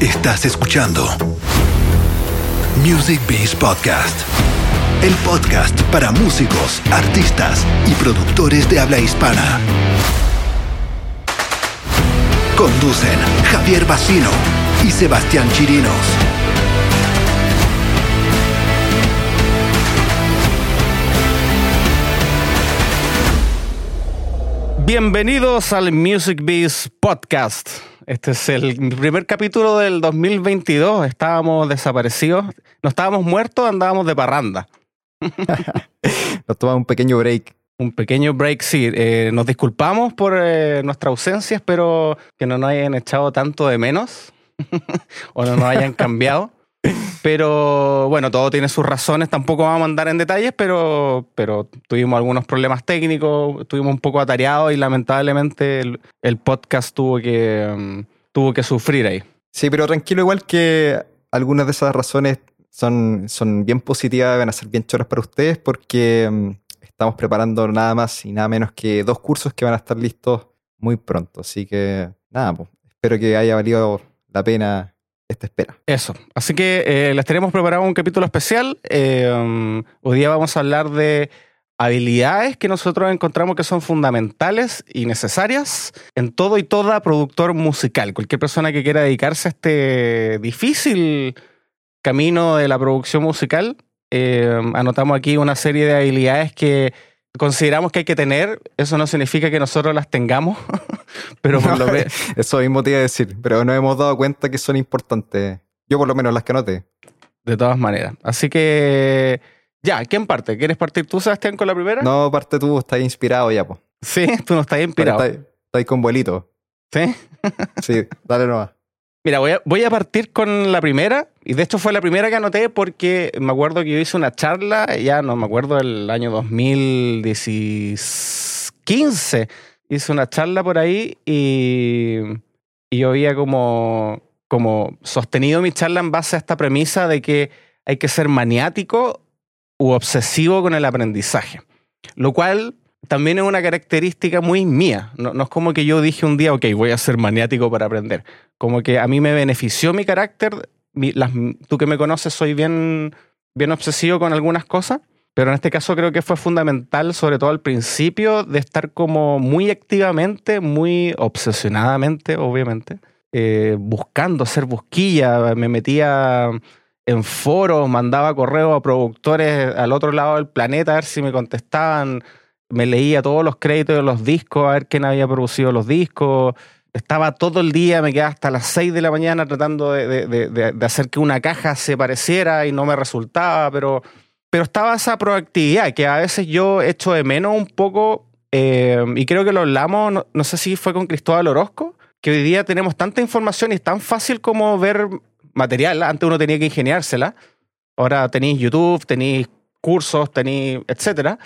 Estás escuchando Music Beast Podcast, el podcast para músicos, artistas y productores de habla hispana. Conducen Javier Bacino y Sebastián Chirinos. Bienvenidos al Music Beast Podcast. Este es el primer capítulo del 2022. Estábamos desaparecidos. No estábamos muertos, andábamos de parranda. Nos tomamos un pequeño break. Un pequeño break, sí. Eh, nos disculpamos por eh, nuestra ausencia, espero que no nos hayan echado tanto de menos o no nos hayan cambiado. Pero bueno, todo tiene sus razones, tampoco vamos a andar en detalles, pero, pero tuvimos algunos problemas técnicos, estuvimos un poco atareados y lamentablemente el, podcast tuvo que, mm, tuvo que sufrir ahí. Sí, pero tranquilo, igual que algunas de esas razones son, son bien positivas, van a ser bien choras para ustedes porque mm, estamos preparando nada más y nada menos que dos cursos que van a estar listos muy pronto. Así que nada, pues, espero que haya valido la pena esta espera. Eso. Así que eh, les tenemos preparado un capítulo especial. Eh, hoy día vamos a hablar de habilidades que nosotros encontramos que son fundamentales y necesarias en todo y toda productor musical. Cualquier persona que quiera dedicarse a este difícil camino de la producción musical, eh, anotamos aquí una serie de habilidades que consideramos que hay que tener, eso no significa que nosotros las tengamos, pero por lo menos... Eso mismo te iba a decir, pero nos hemos dado cuenta que son importantes. Yo por lo menos las que anoté. De todas maneras. Así que... Ya, ¿quién parte? ¿Quieres partir tú, Sebastián, con la primera? No, parte tú, estás inspirado ya, pues. Sí, tú no estás inspirado. Estás, con vuelito. ¿Sí? sí, dale nomás. Mira, voy a, voy a, partir con la primera, y de hecho fue la primera que anoté porque me acuerdo que yo hice una charla, ya no me acuerdo, el año 2015, hice una charla por ahí y, y yo había como, como sostenido mi charla en base a esta premisa de que hay que ser maniático u obsesivo con el aprendizaje, lo cual también es una característica muy mía. No, es como que yo dije un día, ok, voy a ser maniático para aprender. Como que a mí me benefició mi carácter. tú que me conoces, soy bien, bien obsesivo con algunas cosas, pero en este caso creo que fue fundamental, sobre todo al principio, de estar como muy activamente, muy obsesionadamente, obviamente, eh, buscando hacer busquilla. Me metía en foros, mandaba correos a productores al otro lado del planeta a ver si me contestaban me leía todos los créditos de los discos, a ver quién había producido los discos. Estaba todo el día, me quedaba hasta las 6 de la mañana tratando de, hacer que una caja se pareciera y no me resultaba, pero, pero estaba esa proactividad que a veces yo echo de menos un poco, eh, y creo que lo hablamos, no, sé si fue con Cristóbal Orozco, que hoy día tenemos tanta información y es tan fácil como ver material. Antes uno tenía que ingeniársela. Ahora tenéis YouTube, tenéis cursos, tenéis, etcétera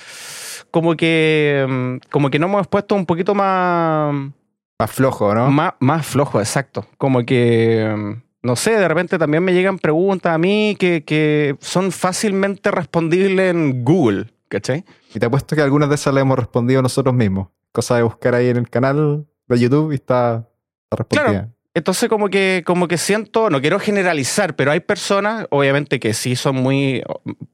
como que, mm, como que no hemos puesto un poquito más... Más flojo, ¿no? Más, más flojo, exacto. Como que, mm, no sé, de repente también me llegan preguntas a mí que, que son fácilmente respondibles en Google, ¿cachai? Y te apuesto que algunas de esas las hemos respondido nosotros mismos. Cosa de buscar ahí en el canal de YouTube y está, está respondida. Entonces como que, como que siento, no quiero generalizar, pero hay personas, obviamente que sí son muy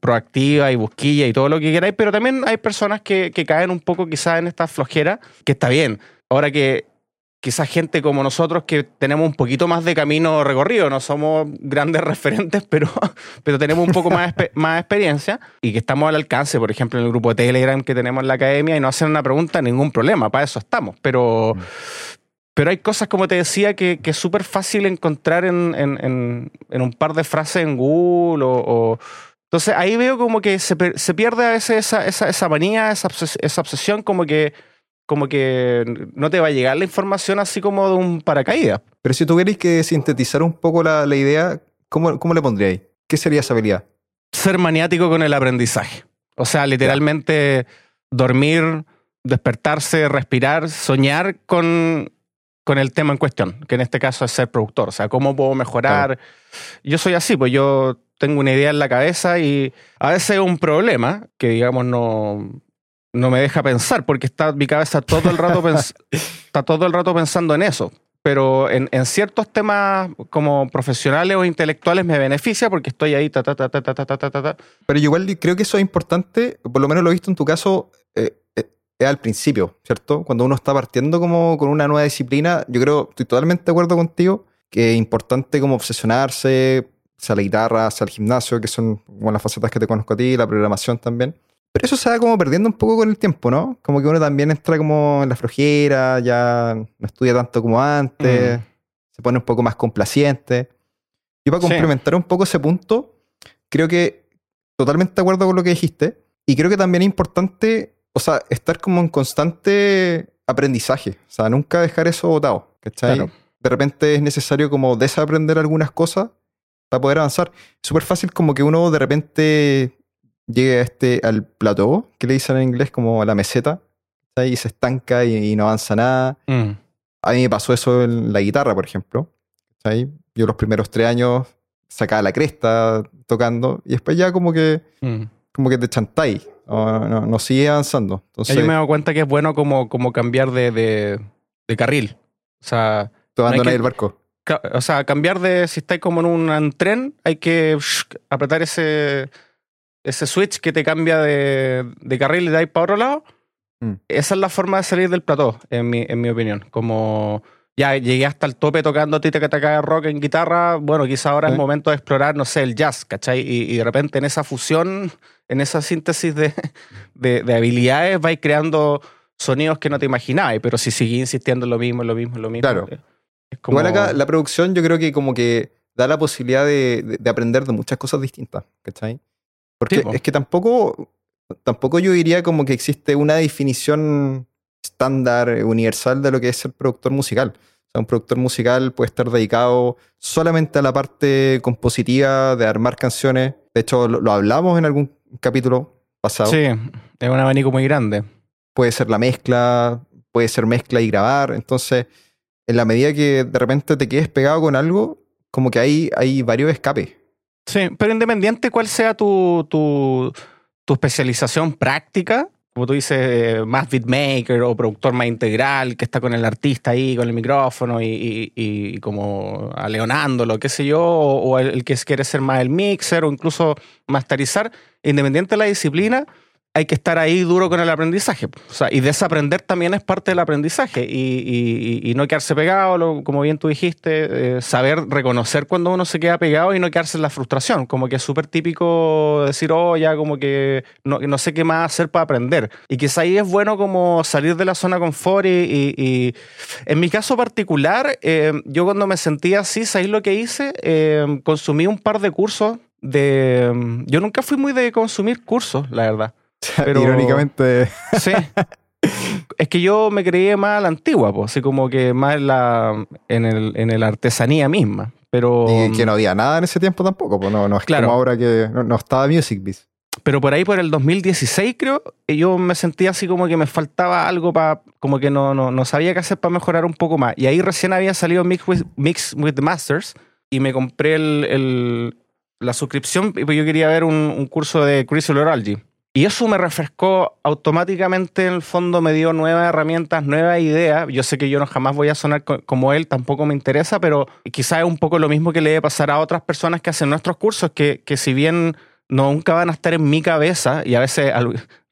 proactivas y busquillas y todo lo que queráis, pero también hay personas que, que caen un poco quizás en esta flojera, que está bien. Ahora que quizás gente como nosotros que tenemos un poquito más de camino recorrido, no somos grandes referentes, pero, pero tenemos un poco más, más experiencia y que estamos al alcance, por ejemplo, en el grupo de Telegram que tenemos en la academia y no hacen una pregunta, ningún problema, para eso estamos. Pero. Pero hay cosas, como te decía, que, es súper fácil encontrar en, un par de frases en Google o, entonces ahí veo como que se, pierde a veces esa, manía, esa, obsesión, como que, como que no te va a llegar la información así como de un paracaídas. Pero si tuvierais que sintetizar un poco la, idea, ¿cómo, ¿cómo le pondríais? ¿Qué sería esa habilidad? Ser maniático con el aprendizaje. O sea, literalmente dormir, despertarse, respirar, soñar con con el tema en cuestión, que en este caso es ser productor. O sea, ¿cómo puedo mejorar? Yo soy así, pues yo tengo una idea en la cabeza y a veces es un problema que, digamos, no, no me deja pensar porque está mi cabeza todo el rato, está todo el rato pensando en eso. pero en, en ciertos temas como profesionales o intelectuales me beneficia porque estoy ahí, ta, ta, ta, ta, ta, ta, ta, ta. Pero igual creo que eso es importante, por lo menos lo he visto en tu caso, eh, eh, es al principio, ¿cierto? Cuando uno está partiendo como con una nueva disciplina, yo creo, estoy totalmente de acuerdo contigo, que es importante como obsesionarse, sea la guitarra, sea el gimnasio, que son como las facetas que te conozco a ti, la programación también. Pero eso se va como perdiendo un poco con el tiempo, ¿no? Como que uno también entra como en la flojera, ya no estudia tanto como antes, Mm. se pone un poco más complaciente. Y para Sí. complementar un poco ese punto, creo que totalmente de acuerdo con lo que dijiste. Y creo que también es importante, o sea, estar como en constante aprendizaje. O sea, nunca dejar eso botado. ¿Cachai? Claro. De repente es necesario como desaprender algunas cosas para poder avanzar. Es súper fácil como que uno de repente llegue a este, al plató, que le dicen en inglés como a la meseta, ¿cachai? y se estanca y, y no avanza nada. Mm. A mí me pasó eso en la guitarra, por ejemplo. ¿cachai? Yo los primeros tres años sacaba la cresta tocando y después ya como que, Mm. como que te chantáis, no, no, no sigue avanzando. Entonces, Yo me he dado cuenta que es bueno como, como cambiar de, de, de carril. O sea, te abandonáis el barco. o sea, cambiar de, si estáis como en un tren, hay que shh, apretar ese, ese switch que te cambia de, de carril y de ahí para otro lado. Mm. Esa es la forma de salir del plató, en mi, en mi opinión. Como ya llegué hasta el tope tocando tita que te rock en guitarra, bueno, quizá ahora es Sí. momento de explorar, no sé, el jazz, ¿cachai? Y, y de repente en esa fusión, en esa síntesis de, de, de habilidades, vais creando sonidos que no te imaginabas, pero si seguís insistiendo en lo mismo, en lo mismo, en lo mismo. Claro. eh, Es como, Igual acá la producción yo creo que como que da la posibilidad de, de- de aprender de muchas cosas distintas, ¿cachai? Porque es que tampoco, tampoco yo diría como que existe una definición estándar, universal de lo que es ser productor musical. O sea, un productor musical puede estar dedicado solamente a la parte compositiva, de armar canciones. De hecho, lo, lo hablamos en algún capítulo pasado. Sí, es un abanico muy grande. puede ser la mezcla, puede ser mezcla y grabar. Entonces, en la medida que de repente te quedes pegado con algo, como que hay, hay varios escapes. Sí, pero independiente cuál sea tu, tu, tu especialización práctica, como tú dices, eh, más beatmaker o productor más integral, que está con el artista ahí, con el micrófono y, y- y como aleonándolo, qué sé yo, o, el, el que quiere ser más el mixer o incluso masterizar, independiente de la disciplina, hay que estar ahí duro con el aprendizaje. Y desaprender también es parte del aprendizaje y, no quedarse pegado, como bien tú dijiste, eh, saber reconocer cuando uno se queda pegado y no quedarse en la frustración. Como que es súper típico decir, oh, ya como que no, sé qué más hacer para aprender. Y quizá ahí es bueno como salir de la zona confort y- en mi caso particular, eh, yo cuando me sentía así, ¿sabéis lo que hice? Eh, consumí un par de cursos de... Yo nunca fui muy de consumir cursos, la verdad. Pero- Irónicamente, Sí. es que yo me creía más a la antigua, pues, así como que más en la, en el, en el artesanía misma. Pero, y que no había nada en ese tiempo tampoco. Pues no, no es Claro. como ahora que no, no estaba Music Biz. pero por ahí, por el 2016, creo, yo me sentía así como que me faltaba algo para, como que no, no, no sabía qué hacer para mejorar un poco más. Y ahí recién había salido Mix with, Mix with the Masters y me compré el, el- la suscripción, y pues yo quería ver un, un curso de Crystallurgy. Y eso me refrescó automáticamente, en el fondo me dio nuevas herramientas, nuevas ideas. Yo sé que yo no jamás voy a sonar co- como él, tampoco me interesa, pero quizás es un poco lo mismo que le debe pasar a otras personas que hacen nuestros cursos, que, que si bien nunca van a estar en mi cabeza, y a veces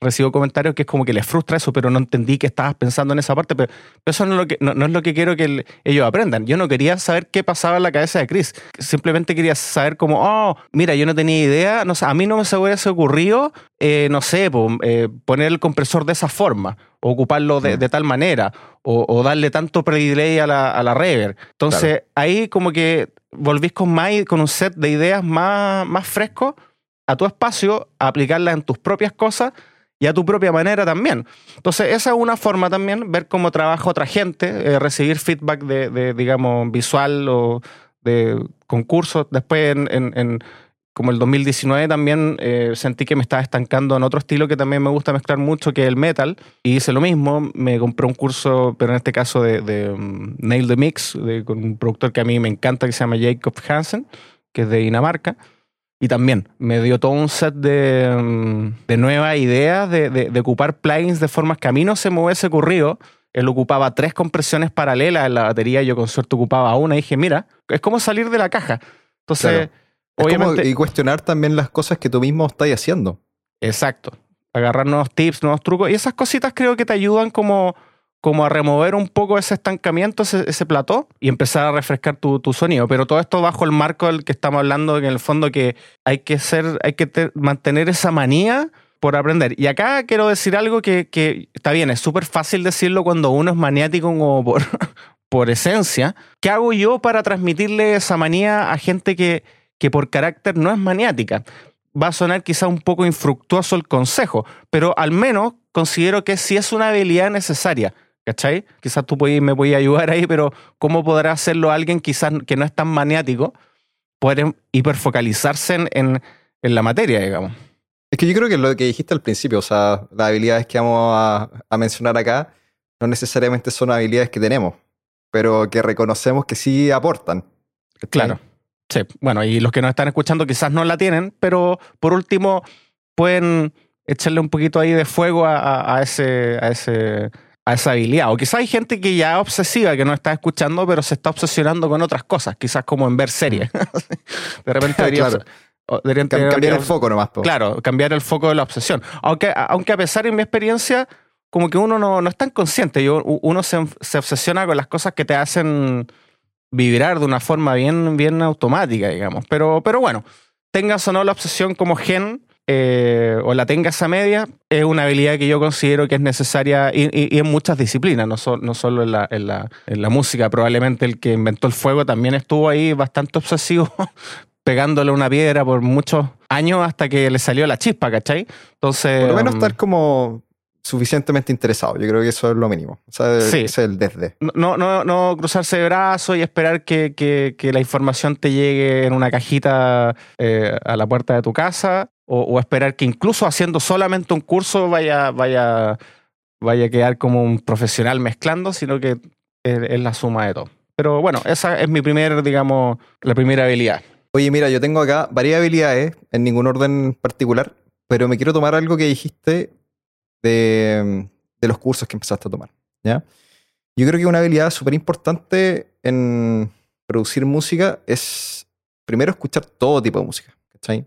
recibo comentarios que es como que les frustra eso, pero no entendí que estabas pensando en esa parte, pero, eso no es, lo que, no, no es lo que quiero que el- ellos aprendan. Yo no quería saber qué pasaba en la cabeza de Chris, simplemente quería saber como, oh, mira, yo no tenía idea, no a mí no me se hubiese ocurrido, eh, no sé, po, eh, poner el compresor de esa forma, o ocuparlo de, Mm. de tal manera, o, o darle tanto pre-delay a la, a la reverb. Entonces, ahí como que volvís con más, con un set de ideas más, más fresco a tu espacio, a aplicarlas en tus propias cosas y a tu propia manera también. Entonces, esa es una forma también, ver cómo trabaja otra gente, eh, recibir feedback de, digamos, visual o de concursos. Después, en, como el 2019 también eh, sentí que me estaba estancando en otro estilo que también me gusta mezclar mucho, que es el metal. Y hice lo mismo, me compré un curso, pero en este caso de, de, um, Nail the Mix, de- con un productor que a mí me encanta, que se llama Jacob Hansen, que es de Dinamarca. Y también me dio todo un set de, mm, de nuevas ideas de, de- de ocupar plugins de formas que a mí no se me hubiese ocurrido él ocupaba tres compresiones paralelas en la batería, yo con suerte ocupaba una y dije, mira, es como salir de la caja. Entonces, obviamente... y cuestionar también las cosas que tú mismo estás haciendo. Exacto. Agarrar nuevos tips, nuevos trucos. Y esas cositas creo que te ayudan como, como a remover un poco ese estancamiento, ese, plató, y empezar a refrescar tu, sonido. Pero todo esto bajo el marco del que estamos hablando, en el fondo que hay que ser, hay que mantener esa manía por aprender. Y acá quiero decir algo que, que está bien, es súper fácil decirlo cuando uno es maniático como por, por esencia. ¿Qué hago yo para transmitirle esa manía a gente que, que por carácter no es maniática? Va a sonar quizá un poco infructuoso el consejo, pero al menos considero que sí es una habilidad necesaria. ¿Cachai? Quizás tú me puedes ayudar ahí, pero ¿cómo podrá hacerlo alguien quizás que no es tan maniático? Poder hiperfocalizarse en, en, en la materia, digamos. Es que yo creo que lo que dijiste al principio, o sea, las habilidades que vamos a, mencionar acá no necesariamente son habilidades que tenemos, pero que reconocemos que sí aportan. Claro. Sí, bueno, y los que nos están escuchando quizás no la tienen, pero por último pueden echarle un poquito ahí de fuego a, ese, a, ese, a esa habilidad. O quizás hay gente que ya es obsesiva, que no está escuchando, pero se está obsesionando con otras cosas, quizás como en ver series. Mm. de repente debería, claro cambiar el foco nomás. Claro, cambiar el foco de la obsesión. Aunque, aunque a pesar de mi experiencia, como que uno no, no es tan consciente. Yo, uno se, obsesiona con las cosas que te hacen vibrar de una forma bien, bien automática, digamos. Pero, pero bueno, tengas o no la obsesión como gen, eh, o la tengas a media, es una habilidad que yo considero que es necesaria y, en muchas disciplinas, no, no solo en la, en, la, en la, música. Probablemente el que inventó el fuego también estuvo ahí bastante obsesivo, pegándole una piedra por muchos años hasta que le salió la chispa, ¿cachai? Entonces. Por lo menos um, estar como suficientemente interesado. Yo creo que eso es lo mínimo. O sea, sí. es el desde. No, no, no cruzarse de brazos y esperar que, que, la información te llegue en una cajita eh, a la puerta de tu casa. O, esperar que incluso haciendo solamente un curso vaya, vaya, vaya a quedar como un profesional mezclando, sino que es, la suma de todo. Pero bueno, esa es mi primer, digamos, la primera habilidad. Oye, mira, yo tengo acá varias habilidades, en ningún orden particular, pero me quiero tomar algo que dijiste de, los cursos que empezaste a tomar. ¿ya? Yo creo que una habilidad súper importante en producir música es, primero, escuchar todo tipo de música. ¿cachai?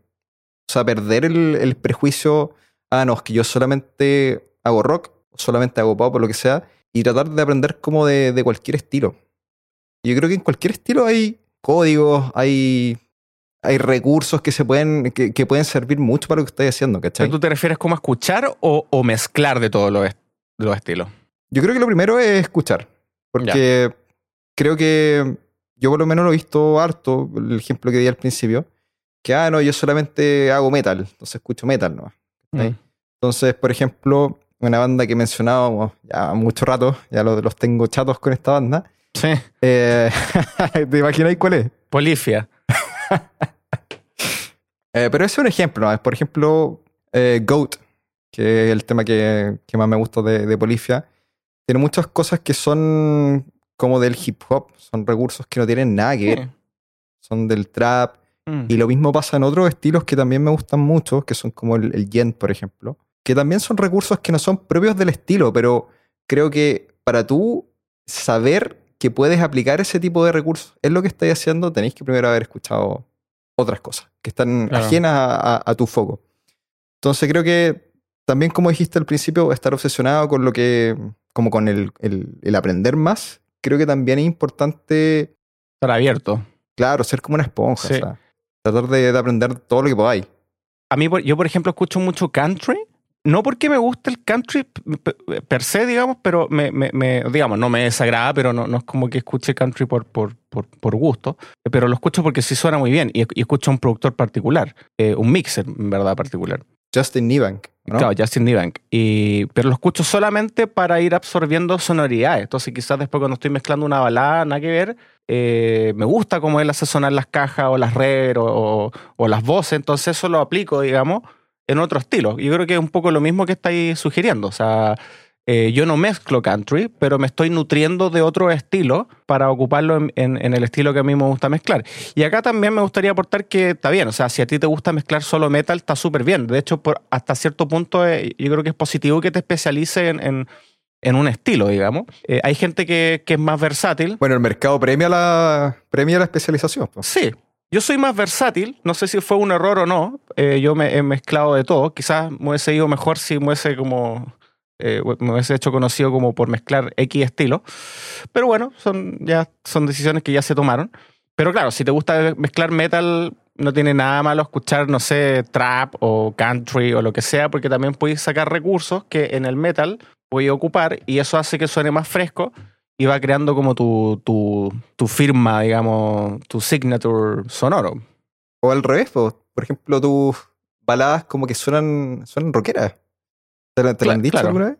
O sea, perder el, prejuicio, ah, no, es que yo solamente hago rock, o solamente hago pop o lo que sea, y tratar de aprender como de, de cualquier estilo. Yo creo que en cualquier estilo hay códigos, hay hay recursos que se pueden, que, pueden servir mucho para lo que estáis haciendo, ¿cachai? ¿Tú te refieres como a escuchar o, mezclar de todos los, los estilos? Yo creo que lo primero es escuchar. Porque creo que yo por lo menos lo he visto harto, el ejemplo que di al principio, que, ah, no, yo solamente hago metal, entonces escucho metal, ¿no? Mm. Entonces, por ejemplo, una banda que he mencionado ya mucho rato, ya los, los tengo chatos con esta banda. Sí. Eh, ¿Te imagináis cuál es? Polifia. Eh, pero ese es un ejemplo, ¿no? Por ejemplo, eh, Goat, que es el tema que, más me gusta de, Polifia, tiene muchas cosas que son como del hip hop, son recursos que no tienen nada que ver, son del trap. Mm. Y lo mismo pasa en otros estilos que también me gustan mucho, que son como el, el yen, por ejemplo, que también son recursos que no son propios del estilo, pero creo que para tú saber que puedes aplicar ese tipo de recursos es lo que estáis haciendo, tenéis que primero haber escuchado otras cosas que están ajenas a, tu foco. Entonces creo que también, como dijiste al principio, estar obsesionado con lo que, como con el, aprender más, creo que también es importante... Estar abierto. Claro, ser como una esponja. Tratar de, de, aprender todo lo que podáis. A mí, yo por ejemplo, escucho mucho country no porque me guste el country per se, digamos, pero me, me, digamos, no me desagrada, pero no, no es como que escuche country por, por, por, gusto, pero lo escucho porque sí suena muy bien y, escucho a un productor particular, eh, un mixer, en verdad, particular. Justin Niebank. ¿no? Claro, Justin Niebank. Y, pero lo escucho solamente para ir absorbiendo sonoridades. Entonces, quizás después cuando estoy mezclando una balada, nada que ver, eh, me gusta cómo él hace sonar las cajas o las redes o, o, las voces. Entonces, eso lo aplico, digamos, en otro estilo. Yo creo que es un poco lo mismo que estáis sugiriendo. O sea, eh, yo no mezclo country, pero me estoy nutriendo de otro estilo para ocuparlo en, el estilo que a mí me gusta mezclar. Y acá también me gustaría aportar que está bien, o sea, si a ti te gusta mezclar solo metal, está súper bien. De hecho, hasta cierto punto, eh, yo creo que es positivo que te especialices en, en un estilo, digamos. Eh, hay gente que, que, es más versátil. Bueno, el mercado premia la, premia la especialización. Pues. Sí. Yo soy más versátil, no sé si fue un error o no, eh, yo me he mezclado de todo, quizás me hubiese ido mejor si me hubiese como eh, me hubiese hecho conocido como por mezclar X estilo. Pero bueno, son, ya son decisiones que ya se tomaron. Pero claro, si te gusta mezclar metal, no tiene nada malo escuchar, no sé, trap o country o lo que sea, porque también puedes sacar recursos que en el metal puedes ocupar y eso hace que suene más fresco y va creando como tu, tu, tu firma, digamos, tu signature sonoro. O al revés, por ejemplo, tus baladas como que suenan, suenan rockeras. ¿Te, lo han dicho alguna vez?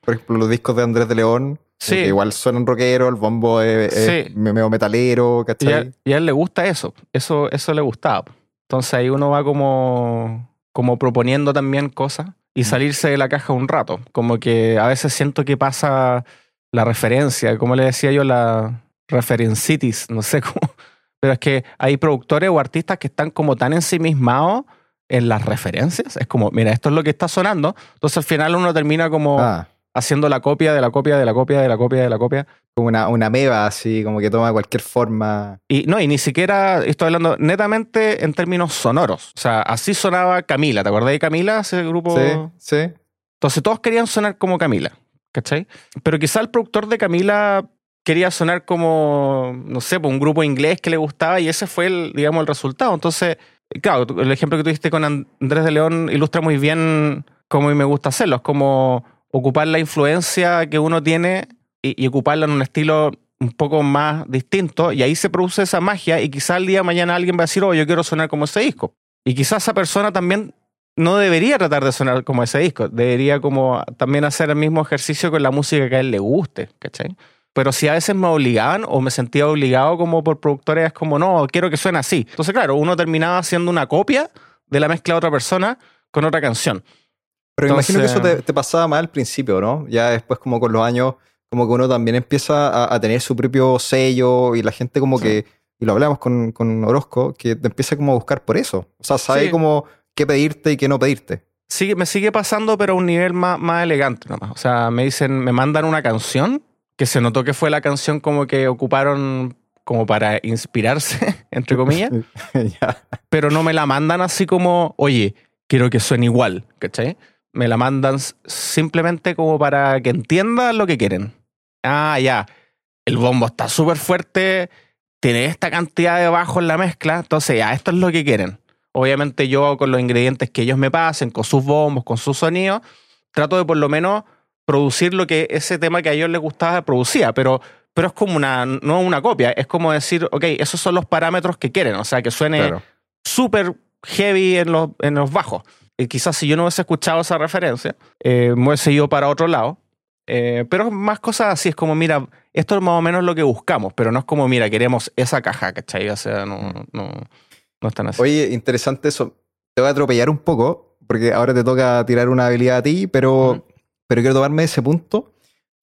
Por ejemplo, los discos de Andrés de León, sí. igual suenan rockeros, el bombo es, sí. medio metalero, ¿cachai? Y a, él le gusta eso, eso, eso le gustaba. Entonces ahí uno va como, como proponiendo también cosas y salirse de la caja un rato. Como que a veces siento que pasa la referencia, como le decía yo, la referencitis, no sé cómo. Pero es que hay productores o artistas que están como tan ensimismados en las referencias. Es como, mira, esto es lo que está sonando. Entonces al final uno termina como ah. Haciendo la copia de la copia de la copia de la copia de la copia. Como una, una meba así, como que toma cualquier forma. Y no, y ni siquiera estoy hablando netamente en términos sonoros. O sea, así sonaba Camila. ¿Te acordás de Camila, ese grupo? Sí, sí. Entonces todos querían sonar como Camila. ¿Cachai? Pero quizá el productor de Camila quería sonar como, no sé, pues, un grupo inglés que le gustaba y ese fue el, digamos, el resultado. Entonces claro, el ejemplo que tuviste con Andrés de León ilustra muy bien cómo me gusta hacerlo. Es como ocupar la influencia que uno tiene y, ocuparla en un estilo un poco más distinto y ahí se produce esa magia y quizás el día de mañana alguien va a decir, oh, yo quiero sonar como ese disco. Y quizás esa persona también no debería tratar de sonar como ese disco, debería como también hacer el mismo ejercicio con la música que a él le guste, ¿cachai? pero si a veces me obligaban o me sentía obligado como por productores, es como, no, quiero que suene así. Entonces, claro, uno terminaba haciendo una copia de la mezcla de otra persona con otra canción. Pero imagino que eso te, pasaba más al principio, ¿no? Ya después, como con los años, como que uno también empieza a, tener su propio sello y la gente como que, y lo hablamos con, con, Orozco, que te empieza como a buscar por eso. O sea, sabe como qué pedirte y qué no pedirte. Sí, me sigue pasando, pero a un nivel más, más elegante nomás. O sea, me dicen, me mandan una canción que se notó que fue la canción como que ocuparon como para inspirarse, entre comillas, pero no me la mandan así como, oye, quiero que suene igual, ¿cachai? Me la mandan simplemente como para que entiendan lo que quieren. Ah, ya, el bombo está súper fuerte, tiene esta cantidad de bajo en la mezcla, entonces ya, esto es lo que quieren. Obviamente yo con los ingredientes que ellos me pasen, con sus bombos, con sus sonidos, trato de por lo menos producir lo que ese tema que a ellos les gustaba producía, pero, pero es como una, no una copia, es como decir, ok, esos son los parámetros que quieren, o sea, que suene súper heavy en los, en los bajos. Y quizás si yo no hubiese escuchado esa referencia, eh, me hubiese ido para otro lado. Eh, pero más cosas así, es como, mira, esto es más o menos lo que buscamos, pero no es como, mira, queremos esa caja, ¿cachai? O sea, no, mm. no, no están así. Oye, interesante eso. Te voy a atropellar un poco, porque ahora te toca tirar una habilidad a ti, pero pero quiero tomarme ese punto.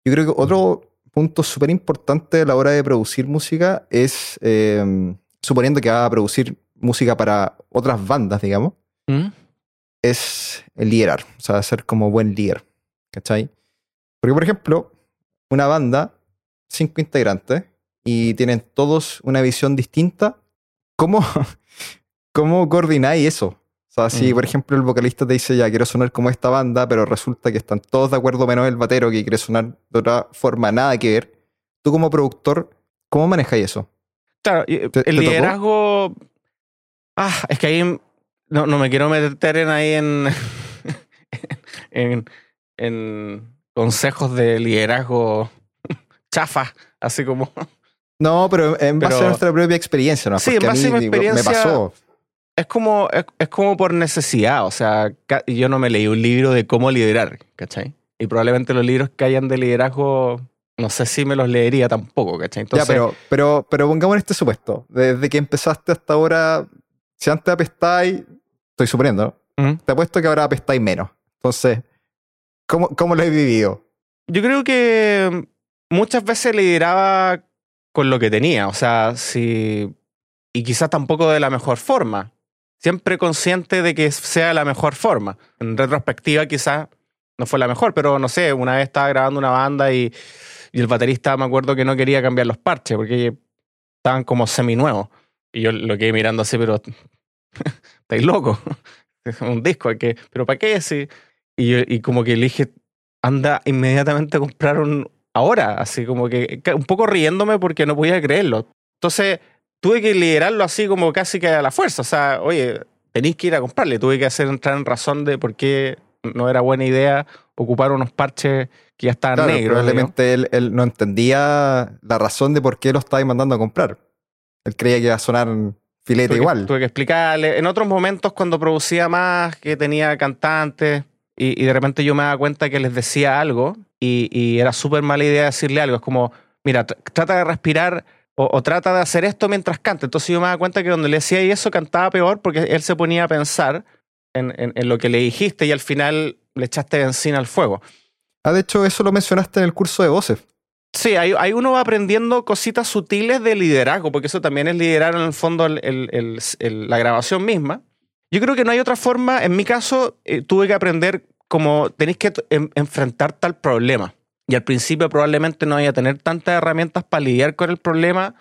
Yo creo que otro punto súper importante a la hora de producir música es, em, suponiendo que va a producir música para otras bandas, digamos, ¿Mm? Es el liderar, o sea, ser como buen líder, ¿cachai? Porque, por ejemplo, una banda, cinco integrantes, y tienen todos una visión distinta, ¿cómo, cómo coordináis eso? O sea, si por ejemplo el vocalista te dice, ya quiero sonar como esta banda, pero resulta que están todos de acuerdo menos el batero que quiere sonar de otra forma, nada que ver, tú como productor, ¿cómo manejáis eso? Claro, el liderazgo... Ah, es que ahí no, no me quiero meter en ahí en, en, en consejos de liderazgo chafa, así como... No, pero en base a nuestra propia experiencia, ¿no? Sí, en base a mi experiencia. me pasó es como, es, como por necesidad. O sea, yo no me leí un libro de cómo liderar, ¿cachai? Y probablemente los libros que hayan de liderazgo, no sé si me los leería tampoco, ¿cachai? Entonces, ya, pero, pero, pero pongamos en este supuesto. Desde que empezaste hasta ahora, si antes apestáis, estoy suponiendo, te apuesto que ahora apestáis menos. Entonces, ¿cómo, ¿cómo lo he vivido? Yo creo que muchas veces lideraba con lo que tenía. O sea, si. Y quizás tampoco de la mejor forma siempre consciente de que sea la mejor forma. En retrospectiva, quizás no fue la mejor, pero no sé, una vez estaba grabando una banda y, y el baterista me acuerdo que no quería cambiar los parches porque estaban como semi-nuevos. Y yo lo quedé mirando así, pero estáis loco. Es un disco, hay que, pero ¿para qué? Sí. Y, yo- y como que le dije, anda inmediatamente a comprar un ahora, así como que un poco riéndome porque no podía creerlo. Entonces tuve que liderarlo así como casi que a la fuerza. O sea, oye, tenéis que ir a comprarle. Tuve que hacer entrar en razón de por qué no era buena idea ocupar unos parches que ya estaban Claro, negros. probablemente él, él no entendía la razón de por qué lo estabais mandando a comprar. Él creía que iba a sonar filete Tuve que- igual. Tuve que explicarle. En otros momentos, cuando producía más, que tenía cantantes, y, y de repente yo me daba cuenta que les decía algo, y, y era súper mala idea decirle algo. Es como, mira, tr- trata de respirar o, o trata de hacer esto mientras canta. Entonces yo me daba cuenta que donde le decía y eso cantaba peor porque él se ponía a pensar en, en- en lo que le dijiste y al final le echaste benzina al fuego. Ah, de hecho, eso lo mencionaste en el curso de voces. Sí, ahí, ahí uno va aprendiendo cositas sutiles de liderazgo, porque eso también es liderar en el fondo el- el- el- el- la grabación misma. Yo creo que no hay otra forma. En mi caso, eh, tuve que aprender como tenéis que en- enfrentar tal problema. Y al principio probablemente no vaya a tener tantas herramientas para lidiar con el problema,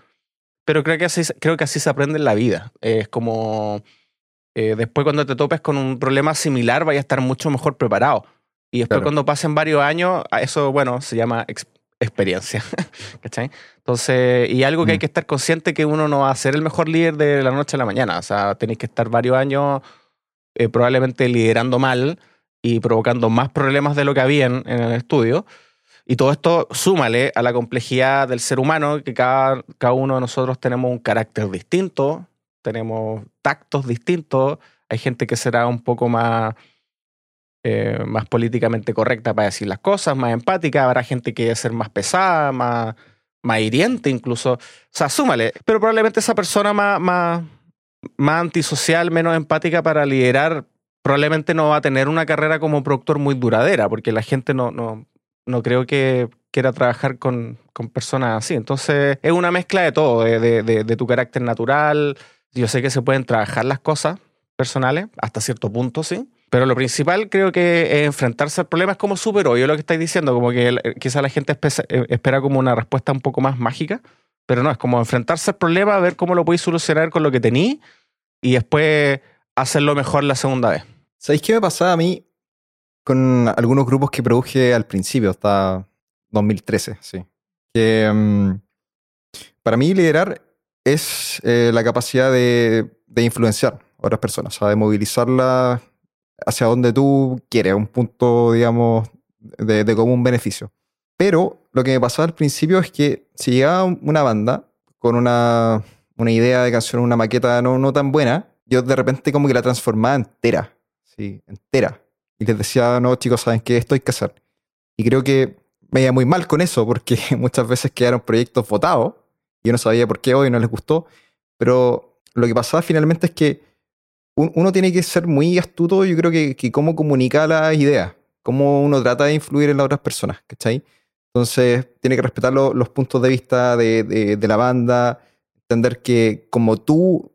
pero creo que así, se- creo que así se aprende en la vida. Eh, es como eh, después cuando te topes con un problema similar, vaya a estar mucho mejor preparado. Y después Claro. cuando pasen varios años, eso, bueno, se llama experiencia. ¿Cachai? Entonces, y algo que hay Mm. que estar consciente que uno no va a ser el mejor líder de la noche a la mañana. O sea, tenéis que estar varios años eh, probablemente liderando mal y provocando más problemas de lo que habían en el estudio. Y todo esto súmale a la complejidad del ser humano, que cada, cada uno de nosotros tenemos un carácter distinto, tenemos tactos distintos. Hay gente que será un poco más, eh, más políticamente correcta para decir las cosas, más empática. Habrá gente que debe ser más pesada, más, más hiriente incluso. O sea, súmale. Pero probablemente esa persona más, más, más antisocial, menos empática para liderar, probablemente no va a tener una carrera como productor muy duradera, porque la gente no, no, no creo que quiera trabajar con, con personas así. Entonces, es una mezcla de todo, de- de- de tu carácter natural. Yo sé que se pueden trabajar las cosas personales, hasta cierto punto, sí. Pero lo principal creo que es enfrentarse al problema es como súper obvio lo que estáis diciendo, como que quizá la gente eh, espera como una respuesta un poco más mágica, pero no, es como enfrentarse al problema, ver cómo lo podéis solucionar con lo que tení y después hacerlo mejor la segunda vez. ¿Sabéis qué me pasaba a mí con algunos grupos que produje al principio, hasta 2013? Sí. Que mm, para mí liderar es eh, la capacidad de, de influenciar a otras personas, o sea, de movilizarlas hacia donde tú quieres, un punto, digamos, de, de común beneficio. Pero lo que me pasaba al principio es que si llegaba una banda con una, una idea de canción, una maqueta no, no tan buena, yo de repente como que la transformaba entera, sí, entera. Y les decía, no, chicos, ¿saben qué? Esto hay que hacer. Y creo que me iba muy mal con eso, porque muchas veces quedaron proyectos votados. y Yo no sabía por qué hoy no les gustó. Pero lo que pasaba finalmente es que uno tiene que ser muy astuto, yo creo que, que cómo comunica las ideas, cómo uno trata de influir en las otras personas, ¿cachai? Entonces, tiene que respetar lo- los puntos de vista de, de- de la banda, entender que como tú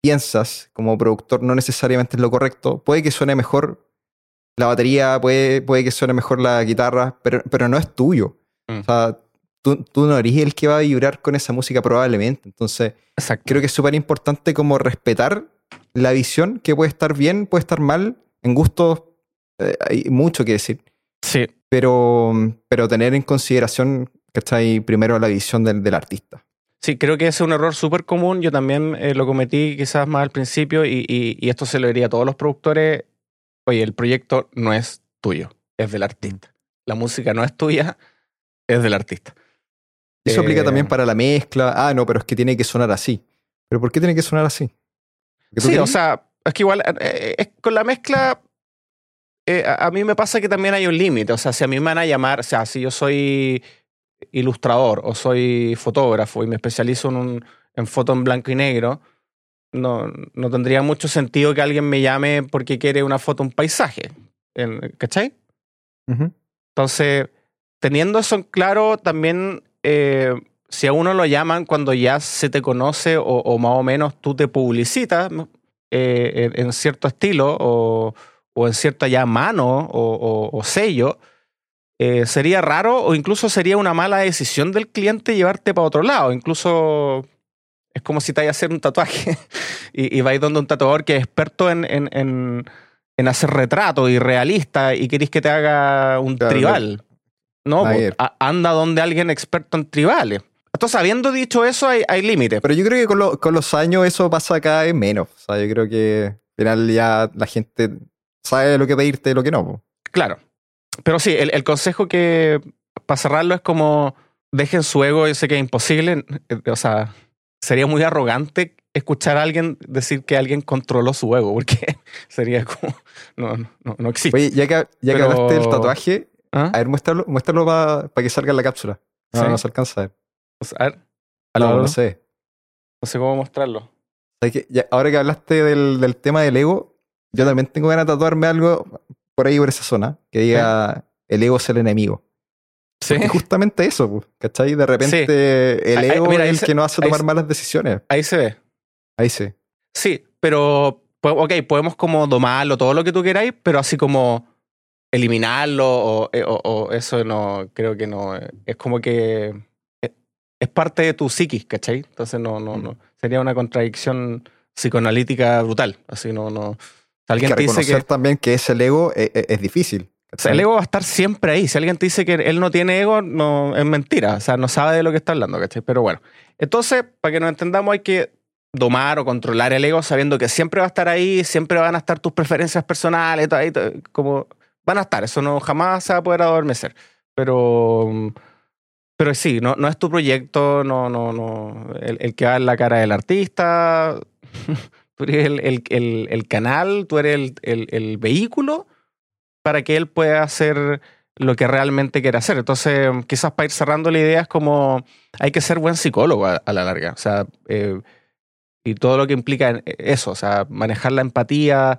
piensas como productor no necesariamente es lo correcto, puede que suene mejor la batería, puede, puede que suene mejor la guitarra, pero, pero no es tuyo. Mm. O sea, tú, tú no eres el que va a vibrar con esa música probablemente. Entonces, Exacto. creo que es súper importante como respetar la visión, que puede estar bien, puede estar mal, en gustos eh, hay mucho que decir, Sí, pero, pero tener en consideración, ¿cachai? Primero la visión del, del artista. Sí, creo que ese es un error súper común. Yo también eh, lo cometí quizás más al principio y, y- y esto se lo diría a todos los productores. Oye, el proyecto no es tuyo, es del artista. La música no es tuya, es del artista. Eso Eh, aplica también para la mezcla. Ah, no, pero es que tiene que sonar así. ¿Pero por qué tiene que sonar así? ¿Porque tú Sí, o sea, es que igual eh, es- con la mezcla, eh, a, a mí me pasa que también hay un límite. O sea, si a mí me van a llamar, o sea, si yo soy ilustrador o soy fotógrafo y me especializo en, un, en foto en blanco y negro, no, no tendría mucho sentido que alguien me llame porque quiere una foto, un paisaje. En- ¿Cachai? Entonces, teniendo eso en claro, también eh, si a uno lo llaman cuando ya se te conoce o, o más o menos tú te publicitas. Eh, en, en cierto estilo o, o en cierta ya mano o, o, sello, eh, sería raro o incluso sería una mala decisión del cliente llevarte para otro lado. Incluso es como si te vayas a hacer un tatuaje y, y vais donde un tatuador que es experto en, en, en, hacer retratos y realista y queréis que te haga un tribal. No, pues, anda donde alguien experto en tribales. Entonces, habiendo dicho eso, hay, hay límites. Pero yo creo que con, con, los años eso pasa cada vez menos. O sea, yo creo que al final ya la gente sabe lo que pedirte y lo que no. Claro. Pero sí, el, el, consejo que, para cerrarlo, es como dejen su ego. Yo sé que es imposible. O sea, sería muy arrogante escuchar a alguien decir que alguien controló su ego, porque sería como. No, no, no existe. Oye, ya que, ya que hablaste del tatuaje, ¿Ah? a ver, muéstralo, muéstralo para que salga en la cápsula. No, ¿Sí? no se alcanza a ver. No, no sé. No sé cómo mostrarlo. Que ya, ahora que hablaste del, del, tema del ego, yo también tengo ganas de tatuarme algo por ahí, por esa zona, que diga el ego es el enemigo. Sí. Porque justamente eso, ¿cachai? De repente sí. el ego mira, es el se, que nos hace tomar malas decisiones. Ahí se ve. Ahí sí. Sí, pero, ok, podemos como domarlo, todo lo que tú queráis, pero así como eliminarlo o, o, o eso no, creo que no. Es como que es parte de tu psiquis, ¿cachai? Entonces no, no, no. Sería una contradicción psicoanalítica brutal. Así no, no. Alguien que te dice que también que ese ego es, es difícil. Sea, el ego va a estar siempre ahí. Si alguien te dice que él no tiene ego, no, es mentira. O sea, no sabe de lo que está hablando, ¿cachai? Pero bueno. Entonces, para que nos entendamos, hay que domar o controlar el ego sabiendo que siempre va a estar ahí, siempre van a estar tus preferencias personales, todo ahí, todo, como van a estar. Eso no jamás se va a poder adormecer. Pero pero sí, no, no es tu proyecto, no, no, no. El, que va en la cara del artista, tú eres el, el, el, canal, tú eres el, vehículo para que él pueda hacer lo que realmente quiere hacer. Entonces, quizás para ir cerrando la idea es como hay que ser buen psicólogo a, la larga. O sea, eh, y todo lo que implica eso, o sea, manejar la empatía,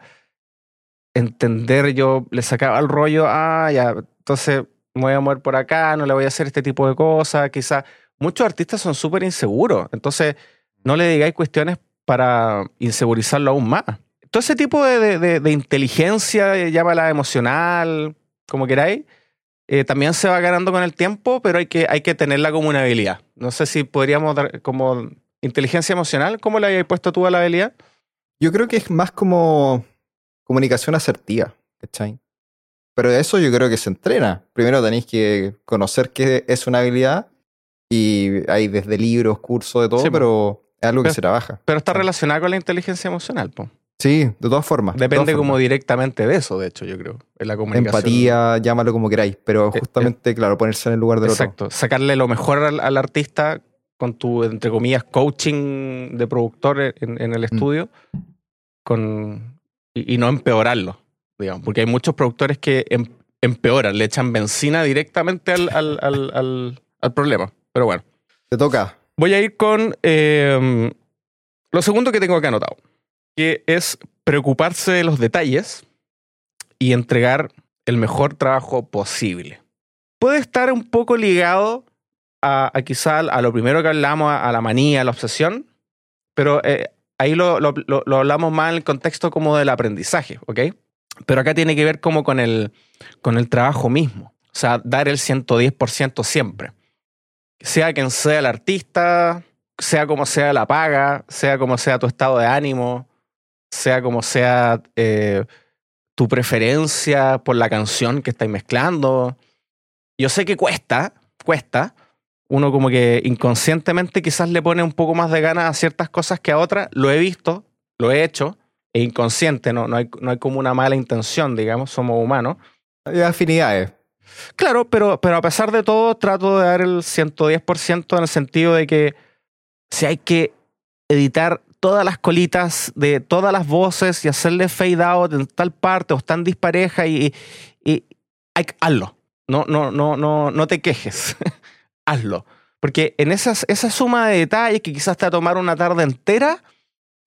entender, yo le sacaba el rollo, ah, ya, entonces me voy a mover por acá, no le voy a hacer este tipo de cosas. Quizás muchos artistas son súper inseguros, entonces no le digáis cuestiones para insegurizarlo aún más. Todo ese tipo de, de, de inteligencia, llámala emocional, como queráis, eh, también se va ganando con el tiempo, pero hay que, hay que tenerla como una habilidad. No sé si podríamos dar como inteligencia emocional, ¿cómo le habías puesto tú a la habilidad? Yo creo que es más como comunicación asertiva, ¿cachai? Pero eso yo creo que se entrena. Primero tenéis que conocer qué es una habilidad y hay desde libros, cursos, de todo, sí, pero es algo pero, que se trabaja. Pero está relacionado con la inteligencia emocional, po. Sí, de todas formas. Depende de todas como formas. directamente de eso, de hecho, yo creo, en la comunicación. Empatía, llámalo como queráis, pero justamente, eh, eh, claro, ponerse en el lugar del exacto. otro. Sacarle lo mejor al, al, artista con tu, entre comillas, coaching de productor en, en el estudio mm. con, y, y no empeorarlo digamos, porque hay muchos productores que em, empeoran, le echan benzina directamente al, al, al, al, al problema. Pero bueno. Te toca. Voy a ir con eh, lo segundo que tengo acá anotado, que es preocuparse de los detalles y entregar el mejor trabajo posible. Puede estar un poco ligado a, a quizá a lo primero que hablamos, a, a, la manía, a la obsesión, pero eh, ahí lo, lo, lo, lo hablamos más en el contexto como del aprendizaje, ¿ok? Pero acá tiene que ver como con el, con el trabajo mismo. O sea, dar el 110% siempre. Sea quien sea el artista, sea como sea la paga, sea como sea tu estado de ánimo, sea como sea eh, tu preferencia por la canción que estáis mezclando. Yo sé que cuesta, cuesta. Uno como que inconscientemente quizás le pone un poco más de ganas a ciertas cosas que a otras. Lo he visto, lo he hecho e inconsciente, no, no, hay, no hay como una mala intención, digamos, somos humanos. Hay afinidades. Claro, pero, pero a pesar de todo, trato de dar el 110% en el sentido de que si hay que editar todas las colitas de todas las voces y hacerle fade out en tal parte o están dispareja y, y, y hay, hazlo. No, no, no, no, no te quejes. hazlo. Porque en esas, esa suma de detalles que quizás te va a tomar una tarde entera,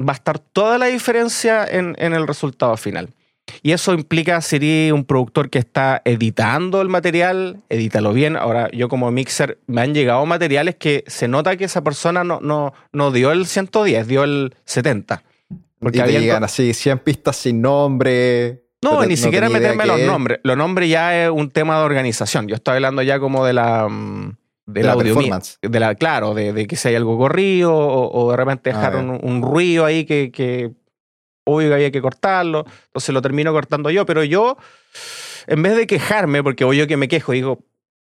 va a estar toda la diferencia en, en el resultado final. Y eso implica ser un productor que está editando el material, edítalo bien. Ahora, yo como mixer, me han llegado materiales que se nota que esa persona no, no, no dio el 110, dio el 70. Porque y te llegan así 100 pistas sin nombre. No, te- ni no siquiera meterme los es. nombres. Los nombres ya es un tema de organización. Yo estoy hablando ya como de la. De, la la audio performance. De la, claro, de, de que si hay algo corrido o, o de repente Ah, dejar ya. un, un ruido ahí que, que obvio que había que cortarlo. Entonces lo termino cortando yo. Pero yo, en vez de quejarme, porque yo que me quejo, digo,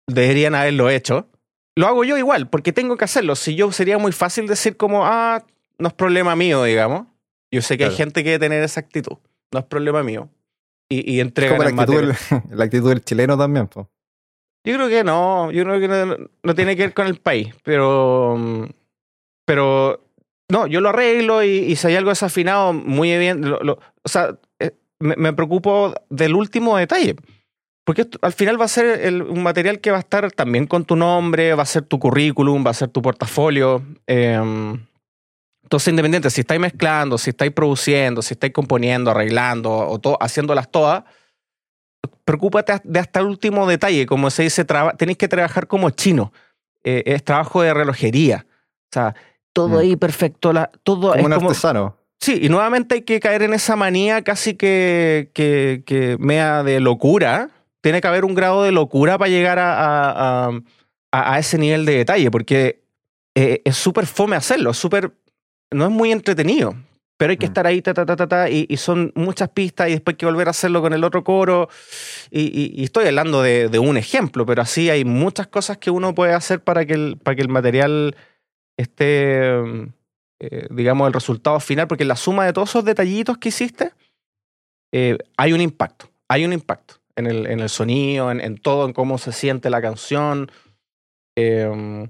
deberían haberlo hecho, lo hago yo igual, porque tengo que hacerlo. Si yo sería muy fácil decir como, ah, no es problema mío, digamos. Yo sé que hay Claro. gente que debe tener esa actitud. No es problema mío. Y, y Es entregan como la actitud, la actitud del chileno también. po. Yo creo que no, yo creo que no, no tiene que ver con el país, pero, pero no, yo lo arreglo y, y si hay algo desafinado, muy bien, o sea, eh, me, me preocupo del último detalle, porque al final va a ser el- un material que va a estar también con tu nombre, va a ser tu currículum, va a ser tu portafolio. eh, entonces, independiente, si estáis mezclando, si estáis produciendo, si estáis componiendo, arreglando o to- haciéndolas todas, preocúpate de hasta el último detalle. Como se dice, tenéis que trabajar como chino. Eh, es trabajo de relojería. O sea, todo Mm. ahí perfecto. la- todo Como es un como- artesano. Sí, y nuevamente hay que caer en esa manía casi que, que, que mea de locura. Tiene que haber un grado de locura para llegar a, a, a- ese nivel de detalle, porque eh, es súper fome hacerlo, es súper. No es muy entretenido, pero hay que Mm. estar ahí, ta, ta, ta, ta, ta, y, y son muchas pistas, y después hay que volver a hacerlo con el otro coro. Y, y- y estoy hablando de, de un ejemplo, pero así hay muchas cosas que uno puede hacer para que el, para que el material esté eh, digamos, el resultado final, porque la suma de todos esos detallitos que hiciste, eh, hay un impacto, hay un impacto en el, en el sonido, en, en todo, en cómo se siente la canción. eh,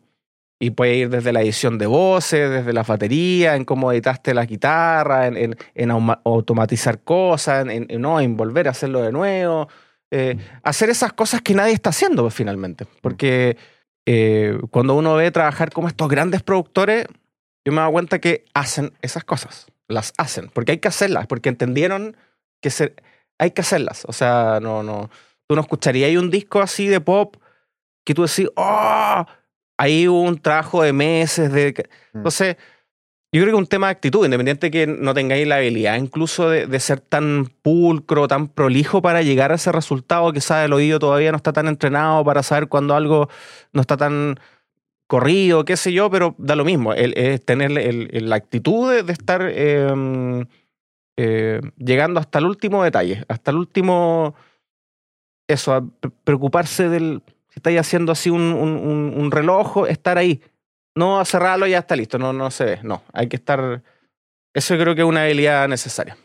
y puede ir desde la edición de voces, desde la batería, en cómo editaste la guitarra, en, en- en automatizar cosas, en, en- en, no, en volver a hacerlo de nuevo. eh, hacer esas cosas que nadie está haciendo pues, finalmente. Porque eh, cuando uno ve trabajar como estos grandes productores, yo me doy cuenta que hacen esas cosas, las hacen, porque hay que hacerlas, porque entendieron que se, hay que hacerlas. O sea, no, no, tú no escucharías un disco así de pop que tú decís, oh, ahí hubo un trabajo de meses, de... Mm. Entonces, yo creo que es un tema de actitud, independiente que no tengáis la habilidad incluso de, de ser tan pulcro, tan prolijo para llegar a ese resultado, quizás el oído todavía no está tan entrenado para saber cuando algo no está tan corrido, qué sé yo, pero da lo mismo. El- es tener el- el- la actitud de, de estar eh, eh, llegando hasta el último detalle, hasta el último. Eso, a preocuparse del. Si estáis haciendo así un, un, un- reloj, estar ahí. No cerrarlo ya está listo, no, no se ve. No, hay que estar. Eso creo que es una habilidad necesaria.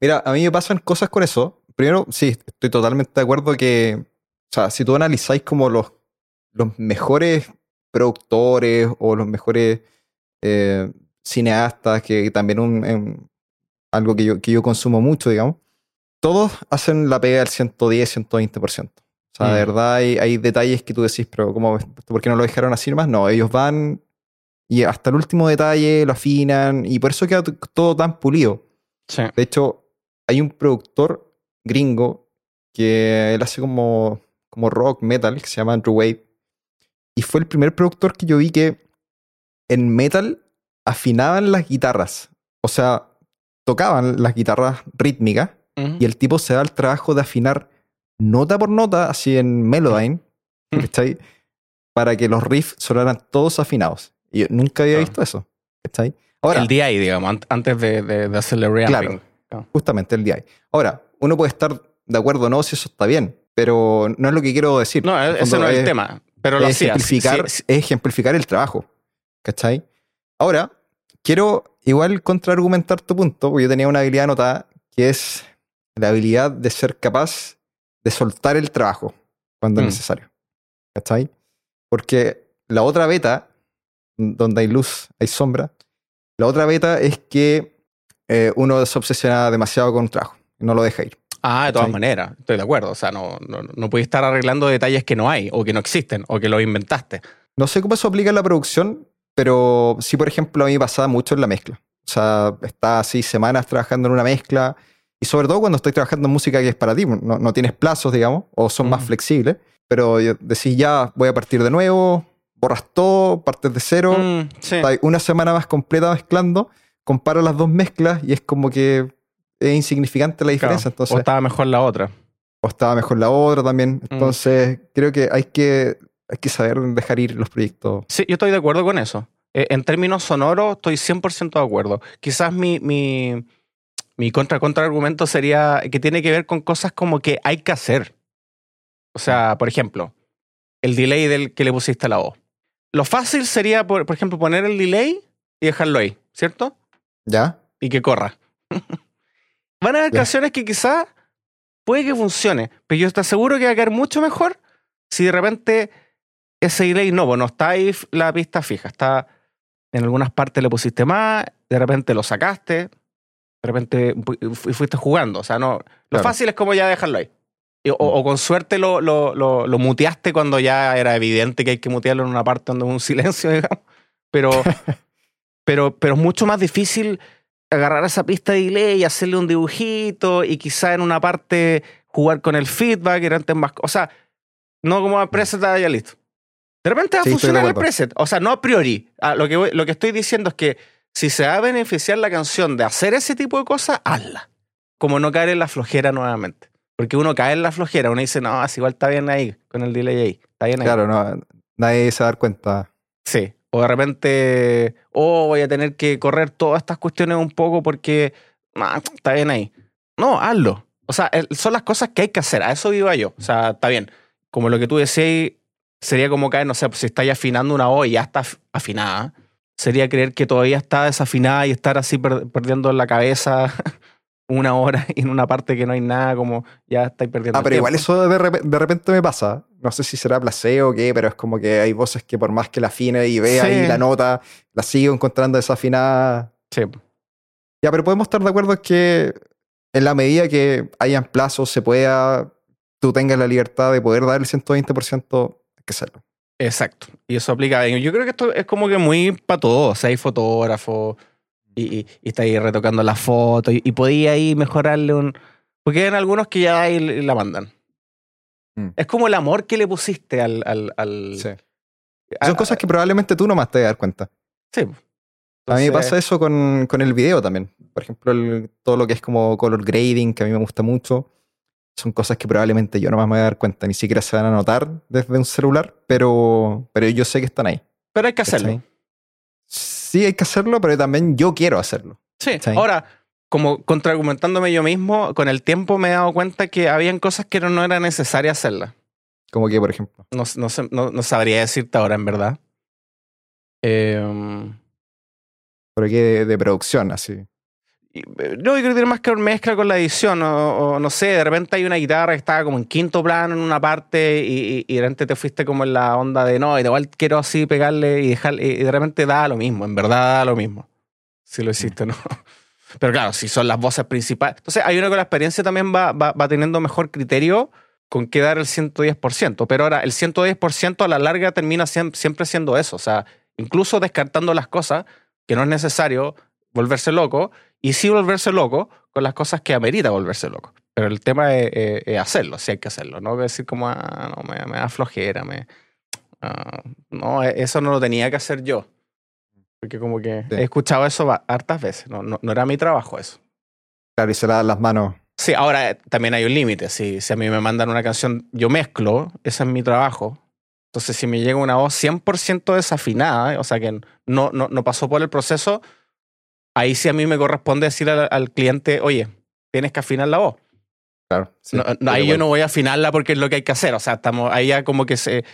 Mira, a mí me pasan cosas con eso. Primero, sí, estoy totalmente de acuerdo que, o sea, si tú analizáis como los, mejores productores o los mejores eh, cineastas, que también un, algo que yo, que yo consumo mucho, digamos, todos hacen la pega al 110, 120%. O sea, de Mm. verdad hay, hay detalles que tú decís, pero ¿cómo, ¿por qué no lo dejaron así nomás? No, ellos van y hasta el último detalle lo afinan y por eso queda todo tan pulido. Sí. De hecho, hay un productor gringo que él hace como, como rock metal, que se llama Andrew Wade. Y fue el primer productor que yo vi que en metal afinaban las guitarras. O sea, tocaban las guitarras rítmicas y el tipo se da el trabajo de afinar nota por nota, así en Melodyne, ¿cachai? Para que los riffs sonaran todos afinados. Y yo nunca había Ah. visto eso, ¿cachai? Ahora, el DI, digamos, an- antes de, de, de hacerle reamping. Claro. justamente el DI. Ahora, uno puede estar de acuerdo o no si eso está bien, pero no es lo que quiero decir. No, En ese no es el tema. Pero lo es ejemplificar, Sí, sí. es ejemplificar el trabajo. ¿Cachai? Ahora, quiero igual contraargumentar tu punto, porque yo tenía una habilidad anotada que es la habilidad de ser capaz de soltar el trabajo cuando Mm. es necesario. ¿Cachai? Porque la otra beta, donde hay luz, hay sombra, la otra beta es que eh, uno se obsesiona demasiado con un trabajo y no lo deja ir. Ah, de todas ¿Cachai? maneras, estoy de acuerdo. O sea, no, no, no puedes estar arreglando detalles que no hay, o que no existen, o que los inventaste. No sé cómo eso aplica en la producción, pero sí, por ejemplo, a mí me pasaba mucho en la mezcla. O sea, está así semanas trabajando en una mezcla y sobre todo cuando estoy trabajando en música que es para ti, no, no tienes plazos, digamos, o son más Ujú. flexibles, pero decís ya, voy a partir de nuevo, borras todo, partes de cero, Mm, sí. una semana más completa mezclando, comparo las dos mezclas y es como que es insignificante la diferencia. Claro, Entonces, o estaba mejor la otra. o estaba mejor la otra también. Mm. Entonces, creo que hay que hay que saber dejar ir los proyectos. Sí, yo estoy de acuerdo con eso. Eh, en términos sonoros, estoy 100% de acuerdo. Quizás mi, mi, mi contra contraargumento sería que tiene que ver con cosas como que hay que hacer. O sea, por ejemplo, el delay del que le pusiste a la voz. Lo fácil sería, por, por ejemplo, poner el delay y dejarlo ahí, ¿cierto? ¿Ya? y que corra. Van a haber Ya. canciones que quizás puede que funcione, pero yo estoy seguro que va a quedar mucho mejor si de repente ese delay no, bueno, está ahí la pista fija, está en algunas partes le pusiste más, de repente lo sacaste, de repente fu- fu- fuiste jugando, o sea, no, lo Claro. fácil es como ya dejarlo ahí. O, o con suerte lo, lo, lo, lo muteaste cuando ya era evidente que hay que mutearlo en una parte donde hubo un silencio, digamos. Pero, pero, pero es mucho más difícil agarrar esa pista de delay y hacerle un dibujito y quizá en una parte jugar con el feedback y antes más. O sea, no como a preset ah, ya listo. De repente va a Sí, funcionar el preset. O sea, no a priori. Ah, lo, que voy- lo que estoy diciendo es que si se va a beneficiar la canción de hacer ese tipo de cosas, hazla. Como no caer en la flojera nuevamente. Porque uno cae en la flojera, uno dice, no, es igual está bien ahí, con el delay ahí. Está bien ahí. Claro, no, nadie se va a dar cuenta. Sí. O de repente, oh, voy a tener que correr todas estas cuestiones un poco porque ah, está bien ahí. No, hazlo. O sea, son las cosas que hay que hacer. A eso iba yo. O sea, está bien. Como lo que tú decías, sería como caer, no sé, pues si estáis afinando una O y ya está af- afinada, sería creer que todavía está desafinada y estar así per- perdiendo la cabeza una hora en una parte que no hay nada, como ya estáis perdiendo Ah, pero igual eso de, de repente me pasa. No sé si será placeo o qué, pero es como que hay voces que por más que la afine y vea Sí. ahí la nota, la sigo encontrando desafinada. Sí. Ya, pero podemos estar de acuerdo en que en la medida que hayan plazos, se pueda, tú tengas la libertad de poder dar el 120%, hay que hacerlo. Exacto. Y eso aplica. Yo creo que esto es como que muy para todo. O sea, hay fotógrafo y, y, y está ahí retocando la foto y, y podía ahí mejorarle un. Porque hay algunos que ya ahí la mandan. Mm. Es como el amor que le pusiste al. al, al- Sí. a- Son cosas que probablemente tú nomás te vas a dar cuenta. Sí. A mí me pasa eso con, con el video también. Por ejemplo, el- todo lo que es como color grading, que a mí me gusta mucho, son cosas que probablemente yo nomás me voy a dar cuenta. Ni siquiera se van a notar desde un celular, pero, pero yo sé que están ahí. Pero hay que hacerlo. ¿cachai? Sí, hay que hacerlo, pero también yo quiero hacerlo. Sí. Ahora, como contraargumentándome yo mismo, con el tiempo me he dado cuenta que habían cosas que no, no era necesaria hacerlas. Como que, por ejemplo. No, no, sé- no- no sabría decirte ahora, en verdad. Em, Pero que de, de producción, así. Y, eh, No, yo creo que tiene más que mezcla con la edición, o, no sé, de repente hay una guitarra que estaba como en quinto plano en una parte y, y- y de repente te fuiste como en la onda de no, igual quiero así pegarle y dejarle, y de repente da lo mismo, en verdad da lo mismo. Si lo hiciste no. Pero claro, si son las voces principales. Entonces hay uno con la experiencia también va, va, va teniendo mejor criterio con qué dar el 110%. Pero ahora el 110% a la larga termina siem- siempre siendo eso. O sea, incluso descartando las cosas que no es necesario volverse loco y sí volverse loco con las cosas que amerita volverse loco. Pero el tema es, es- es hacerlo, sí hay que hacerlo. No decir como, ah, no, me, me da flojera, me, ah, no, e- eso no lo tenía que hacer yo. Porque como que Sí. he escuchado eso hartas veces. No, no, no era mi trabajo eso. Claro, y se lavan las manos. Sí, ahora eh, también hay un límite. Si, si a mí me mandan una canción, yo mezclo, ese es mi trabajo. Entonces, si me llega una voz 100% desafinada, o sea que no, no, no pasó por el proceso, ahí sí a mí me corresponde decir al, al cliente, oye, tienes que afinar la voz. Claro. sí, No, no, estoy de ahí yo no voy a afinarla porque es lo que hay que hacer. O sea, estamos ahí ya como que se,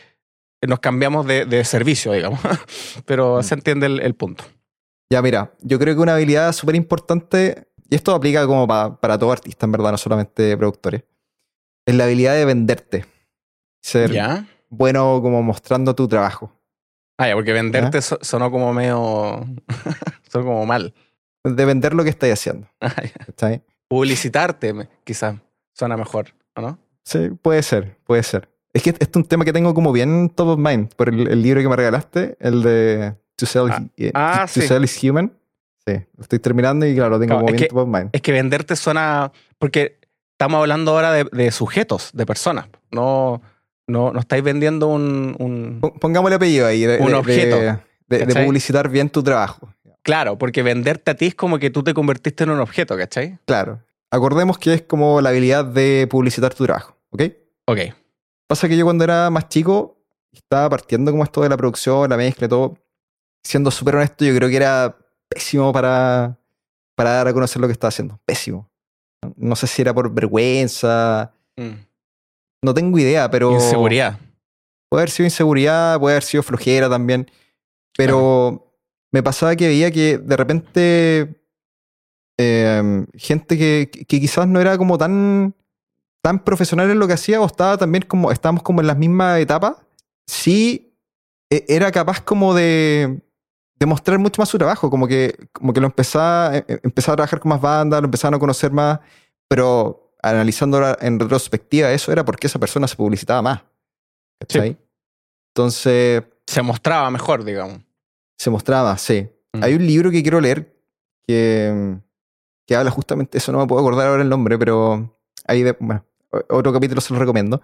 nos cambiamos de, de servicio, digamos. Pero Mm. se entiende el, el punto. Ya, mira, yo creo que una habilidad súper importante, y esto aplica como pa- para todo artista, en verdad, no solamente productores, es la habilidad de venderte. Ser ¿Ya? bueno como mostrando tu trabajo. Ah, ya, porque venderte so- sonó como medio... sonó como mal. De vender lo que estáis haciendo. Ah, ya. ¿cachai? Publicitarte, quizás, suena mejor, ¿o no? Sí, puede ser, puede ser. Es que este es un tema que tengo como bien top of mind por el, el libro que me regalaste, el de To Sell, Ah, eh, ah, to sí. Sell is Human. Sí, lo estoy terminando y claro, lo tengo como bien que- top of mind. Es que venderte suena. Porque estamos hablando ahora de, de sujetos, de personas. No, no, no estáis vendiendo un. un- Pon- Pongámosle apellido ahí. De, Un de- objeto, De, publicitar bien tu trabajo. Claro, porque venderte a ti es como que tú te convertiste en un objeto, ¿cachai? Claro. acordemos que es como la habilidad de publicitar tu trabajo, ¿ok? Ok. Pasa que yo cuando era más chico, estaba partiendo como esto de la producción, la mezcla y todo. Siendo súper honesto, yo creo que era pésimo para, para dar a conocer lo que estaba haciendo. Pésimo. No sé si era por vergüenza. Mm. No tengo idea, pero. Inseguridad. Puede haber sido inseguridad, puede haber sido flojera también. Pero me pasaba que veía que de repente eh, gente que, que quizás no era como tan, tan profesional en lo que hacía o estaba también como, estábamos como en las mismas etapas, sí e- era capaz como de, de mostrar mucho más su trabajo, como que, como que lo empezaba, eh, empezaba a trabajar con más bandas, lo empezaban a conocer más, pero analizando en retrospectiva eso era porque esa persona se publicitaba más. ¿cachai? Entonces Se mostraba mejor, digamos. Se mostraba, sí. Mm. Hay un libro que quiero leer que, que habla justamente eso, no me puedo acordar ahora el nombre, pero ahí de, bueno, otro capítulo se lo recomiendo.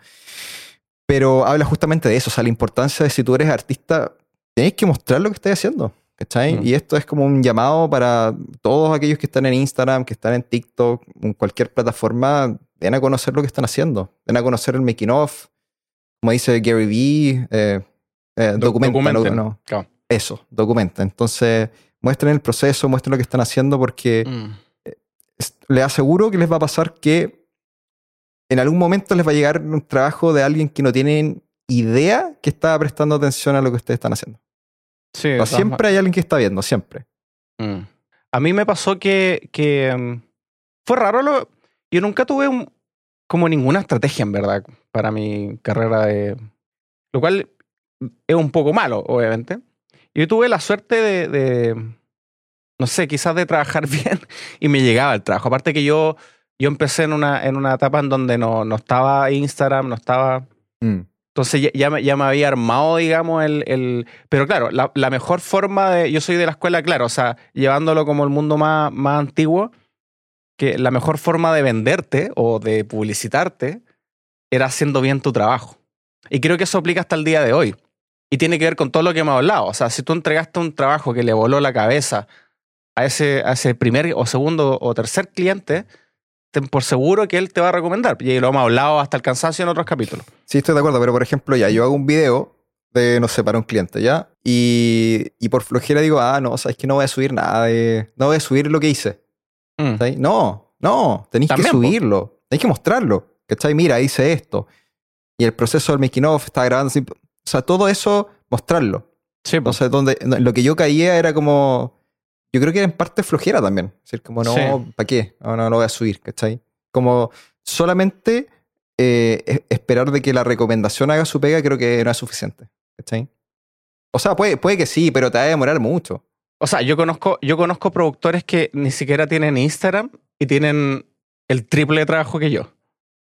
Pero habla justamente de eso, o sea, la importancia de si tú eres artista, tenés que mostrar lo que estás haciendo. ¿Cachai? Mm. Y esto es como un llamado para todos aquellos que están en Instagram, que están en TikTok, en cualquier plataforma, den a conocer lo que están haciendo. Den a conocer el making of, como dice Gary Vee, eh, eh, Do- documenta, no- documenten. no, Claro. Eso, documenta. Entonces, muestren el proceso, muestren lo que están haciendo porque Mm. es- les aseguro que les va a pasar que en algún momento les va a llegar un trabajo de alguien que no tienen idea que está prestando atención a lo que ustedes están haciendo. Sí, siempre hay alguien que está viendo, siempre. Mm. A mí me pasó que, que, mm, fue raro. Lo, yo nunca tuve un- como ninguna estrategia, en verdad, para mi carrera de... Lo cual es un poco malo, obviamente. Yo tuve la suerte de, de, no sé, quizás de trabajar bien y me llegaba el trabajo. Aparte que yo, yo empecé en una, en una etapa en donde no, no estaba Instagram, no estaba... Mm. Entonces ya, ya, me, ya me había armado, digamos, el... el pero claro, la, la mejor forma de... Yo soy de la escuela, claro, o sea, llevándolo como el mundo más, más antiguo, que la mejor forma de venderte o de publicitarte era haciendo bien tu trabajo. Y creo que eso aplica hasta el día de hoy. Y tiene que ver con todo lo que hemos hablado. O sea, si tú entregaste un trabajo que le voló la cabeza a ese, a ese primer o segundo o tercer cliente, ten por seguro que él te va a recomendar. Y lo hemos hablado hasta el cansancio en otros capítulos. Sí, estoy de acuerdo, pero por ejemplo, ya yo hago un video de, no sé, para un cliente, ¿ya? Y, y por flojera digo, ah, no, sabes que no voy a subir nada, de- no voy a subir lo que hice. Mm. No, no, tenéis que subirlo, tenéis que mostrarlo, ¿cachai? Mira, hice esto. Y el proceso del making of está grabando, así, o sea, todo eso, mostrarlo. Sí, pues. Entonces, donde, lo que yo caía era como, yo creo que era en parte flojera también. Es decir, como, no, Sí. ¿para qué? No, no lo voy a subir, ¿cachai? Como solamente eh, es- esperar de que la recomendación haga su pega, creo que no es suficiente, ¿cachai? O sea, puede, puede que sí, pero te va a demorar mucho. O sea, yo conozco, yo conozco productores que ni siquiera tienen Instagram y tienen el triple de trabajo que yo.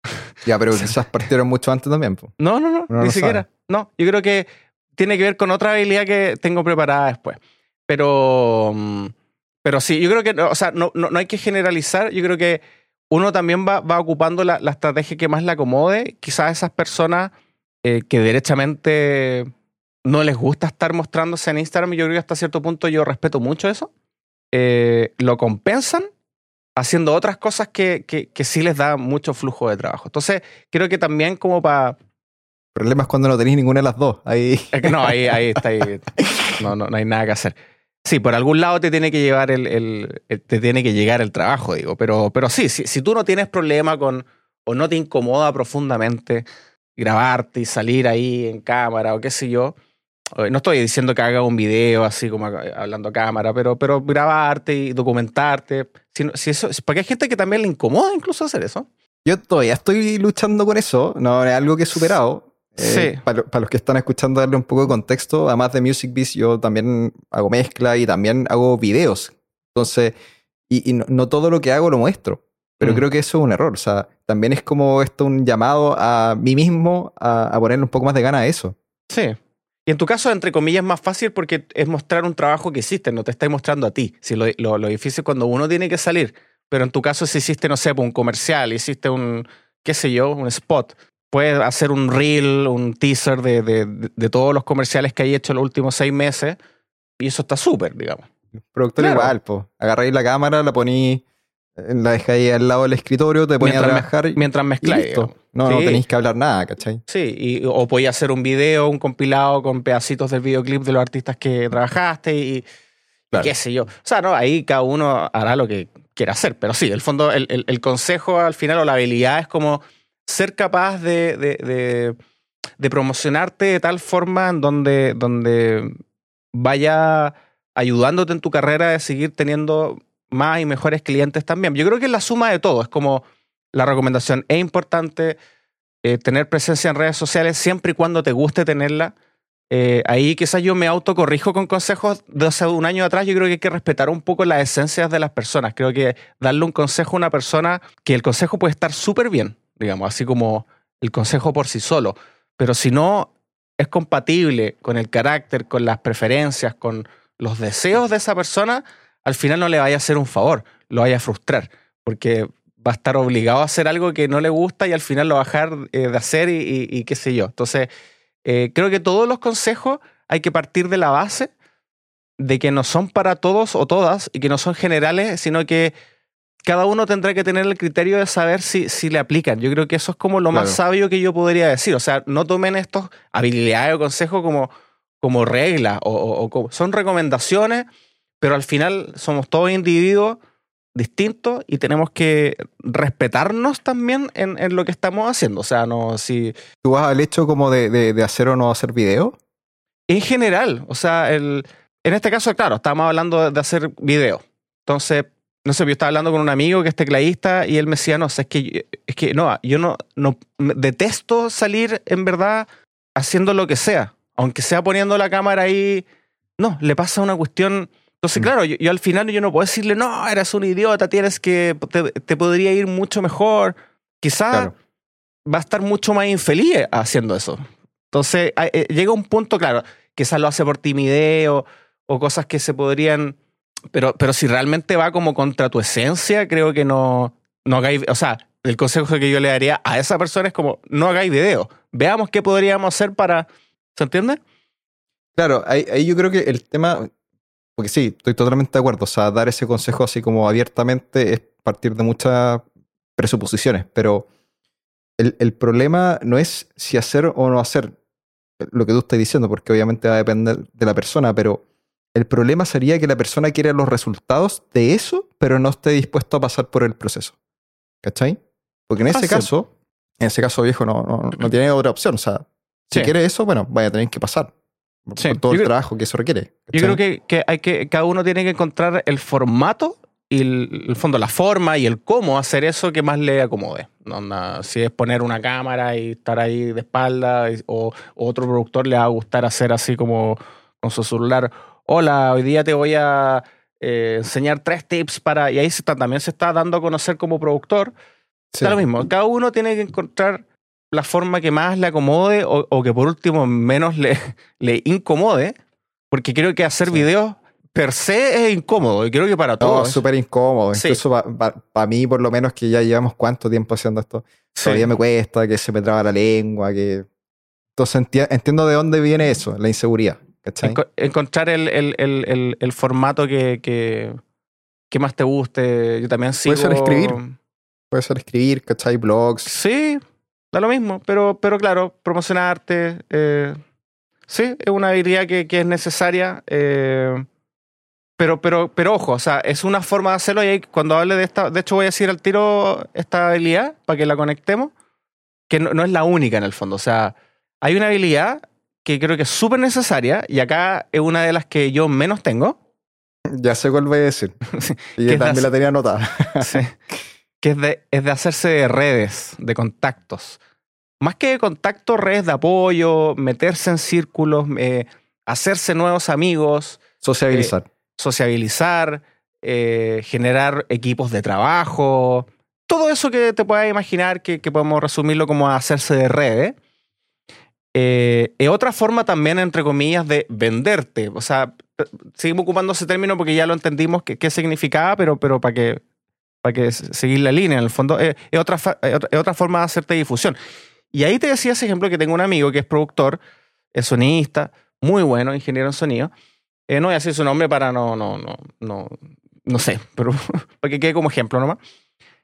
Ya, pero quizás partieron mucho antes también. po. No, no, no, Uno ni no siquiera. No, yo creo que tiene que ver con otra habilidad que tengo preparada después. Pero, mm, pero sí, yo creo que, o sea, no, no, no hay que generalizar. Yo creo que uno también va, va ocupando la, la estrategia que más le acomode. Quizás esas personas eh, que derechamente no les gusta estar mostrándose en Instagram, yo creo que hasta cierto punto yo respeto mucho eso, eh, lo compensan haciendo otras cosas que, que, que sí les da mucho flujo de trabajo. Entonces, creo que también como para... El problema es cuando no tenéis ninguna de las dos. Ahí. Es que no, ahí, ahí está. ahí. No, no, no hay nada que hacer. Sí, por algún lado te tiene que llevar el, el- el- te tiene que llegar el trabajo, digo. Pero, pero sí, si, si tú no tienes problema con o no te incomoda profundamente grabarte y salir ahí en cámara o qué sé yo. Eh, No estoy diciendo que haga un video así como hablando a cámara, pero, pero grabarte y documentarte. Si, si eso, porque hay gente que también le incomoda incluso hacer eso. Yo todavía estoy luchando con eso. No es algo que he superado. Sí. para, para los que están escuchando, darle un poco de contexto. Además de Music Biz, yo también hago mezcla y también hago videos. Entonces, y, y no, no todo lo que hago lo muestro. Pero Mm. creo que eso es un error. O sea, también es como esto un llamado a mí mismo a, a ponerle un poco más de gana a eso. Sí. Y en tu caso, entre comillas, es más fácil porque es mostrar un trabajo que hiciste, no te estáis mostrando a ti. Si lo, lo, lo difícil es cuando uno tiene que salir. Pero en tu caso, si hiciste, no sé, un comercial, hiciste un, qué sé yo, un spot, puedes hacer un reel, un teaser de, de, de- de todos los comerciales que hay hecho los últimos seis meses. Y eso está súper, digamos. Productor Claro. igual, pues. Agarráis la cámara, la poní La dejáis ahí al lado del escritorio, te ponías a me- trabajar y Mientras mezcláis. No, no tenéis que hablar nada, ¿cachai? Sí, y, o podías hacer un video, un compilado con pedacitos del videoclip de los artistas que trabajaste y, qué sé yo. O sea, no, ahí cada uno hará lo que quiera hacer. Pero sí, el fondo, el, el- el consejo al final o la habilidad es como ser capaz de, de- de- de promocionarte de tal forma en donde, donde vaya ayudándote en tu carrera de seguir teniendo más y mejores clientes también. Yo creo que es la suma de todo. Es como la recomendación es importante, eh, tener presencia en redes sociales siempre y cuando te guste tenerla. Eh, ahí quizás yo me autocorrijo con consejos de hace un año atrás. Yo creo que hay que respetar un poco las esencias de las personas. Creo que darle un consejo a una persona, que el consejo puede estar súper bien, digamos, así como el consejo por sí solo. Pero si no es compatible con el carácter, con las preferencias, con los deseos de esa persona, al final no le vaya a hacer un favor, lo vaya a frustrar, porque va a estar obligado a hacer algo que no le gusta y al final lo va a dejar eh, de hacer y, y- y qué sé yo. Entonces, eh, creo que todos los consejos hay que partir de la base de que no son para todos o todas y que no son generales, sino que cada uno tendrá que tener el criterio de saber si, si le aplican. Yo creo que eso es como lo más sabio que yo podría decir. O sea, no tomen estos habilidades o consejos como, como reglas o, o- o como- son recomendaciones, pero al final somos todos individuos distintos y tenemos que respetarnos también en, en lo que estamos haciendo. O sea, no si ¿Tú vas al hecho como de, de- de hacer o no hacer video? en general, o sea, el, en este caso, claro, estábamos hablando de, hacer video. Entonces, no sé, yo estaba hablando con un amigo que es tecladista y él me decía, no, o sea, es que, es que no, yo no, no detesto salir en verdad haciendo lo que sea, aunque sea poniendo la cámara ahí. No, le pasa una cuestión. Entonces, Mm. claro, yo, yo al final yo no puedo decirle, no, eres un idiota, tienes que, te, te podría ir mucho mejor. Quizás Claro. va a estar mucho más infeliz haciendo eso. Entonces, eh, llega un punto, claro, quizás lo hace por timidez o, o cosas que se podrían. Pero, pero si realmente va como contra tu esencia, creo que no, no hagáis. O sea, el consejo que yo le daría a esa persona es como: no hagáis video. Veamos qué podríamos hacer para. ¿Se entiende? Claro, ahí, ahí yo creo que el tema, porque sí, estoy totalmente de acuerdo, o sea, dar ese consejo así como abiertamente es partir de muchas presuposiciones, pero el, el problema no es si hacer o no hacer lo que tú estás diciendo, porque obviamente va a depender de la persona, pero el problema sería que la persona quiera los resultados de eso, pero no esté dispuesto a pasar por el proceso. ¿Cachai? Porque en ese Fácil. caso, en ese caso viejo no, no, no tiene otra opción, o sea, si Sí. quiere eso, bueno, vaya a tener que pasar por todo Yo el creo- trabajo que eso requiere. Yo creo que, que hay que cada uno tiene que encontrar el formato y el, el fondo, la forma y el cómo hacer eso que más le acomode. No, si es poner una cámara y estar ahí de espalda y- o, o otro productor le va a gustar hacer así como con su celular. Hola, hoy día te voy a eh, enseñar tres tips para... Y ahí se está, también se está dando a conocer como productor. Sí. Está lo mismo. Cada uno tiene que encontrar la forma que más le acomode o, o que por último menos le, le incomode. Porque creo que hacer Sí. videos per se es incómodo. Y creo que para No, todos. súper incómodo. Sí. Incluso para mí, por lo menos, que ya llevamos cuánto tiempo haciendo esto, Sí. todavía me cuesta, que se me traba la lengua, que... Entonces enti- entiendo de dónde viene eso, la inseguridad. ¿cachai? Enco- encontrar el, el- el- el- el formato que, que, que más te guste. Yo también sigo... Puede ser escribir. Puede ser escribir, ¿cachai? Blogs. Sí, da lo mismo. Pero, pero claro, promocionarte. eh, sí, es una habilidad que, que es necesaria. eh, pero, pero, pero ojo, o sea, es una forma de hacerlo. Y ahí, cuando hable de esta, de hecho, voy a decir al tiro esta habilidad para que la conectemos, que no, no es la única en el fondo. O sea, hay una habilidad que creo que es súper necesaria y acá es una de las que yo menos tengo. Ya sé cuál voy a decir. Y ¿Qué yo también das? la tenía anotada. Sí. que es de, es de hacerse de redes, de contactos. Más que de contactos, redes de apoyo, meterse en círculos, eh, hacerse nuevos amigos, Sociabilizar. sociabilizar, eh, generar equipos de trabajo, todo eso que te puedas imaginar que, que podemos resumirlo como hacerse de redes. Eh, es otra forma también, entre comillas, de venderte. O sea, seguimos ocupando ese término porque ya lo entendimos qué significaba, pero, pero para que, para que seguir la línea, en el fondo, eh, es, es otra- es otra forma de hacerte difusión. Y ahí te decía ese ejemplo que tengo un amigo que es productor, es sonista, muy bueno, ingeniero en sonido. Eh, no voy a decir su nombre para no, no, no, no no sé, pero para que quede como ejemplo nomás.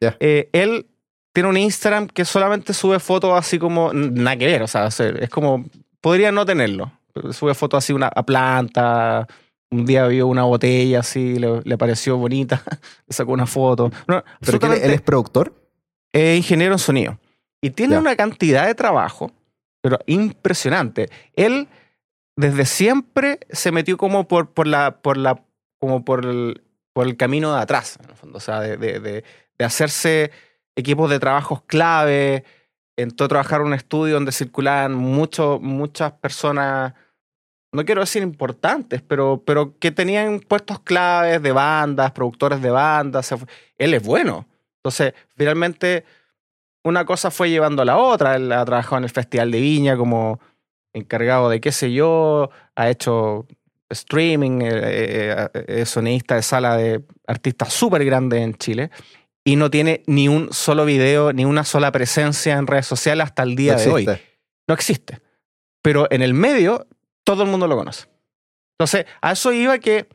Ya. Eh, él tiene un Instagram que solamente sube fotos así como, nada que ver, o sea, es como, podría no tenerlo. Sube fotos así una, a planta, un día vio una botella así, le, le pareció bonita, le sacó una foto. No, ¿Pero que él, es productor? es ingeniero en sonido. Y tiene Ya. una cantidad de trabajo, pero impresionante. Él desde siempre se metió como por, por la, por la, como por el, por el camino de atrás, en el fondo. O sea, de, de- de- de hacerse equipos de trabajos clave. Entró a trabajar en un estudio donde circulaban mucho, muchas personas, no quiero decir importantes, pero, pero que tenían puestos claves de bandas, productores de bandas. Él es bueno. Entonces, finalmente, una cosa fue llevando a la otra. Él ha trabajado en el Festival de Viña como encargado de qué sé yo, ha hecho streaming, eh, eh, eh, es sonidista de sala de artistas súper grandes en Chile. Y no tiene ni un solo video, ni una sola presencia en redes sociales hasta el día No de hoy. No existe. Pero en el medio, todo el mundo lo conoce. Entonces, a eso iba que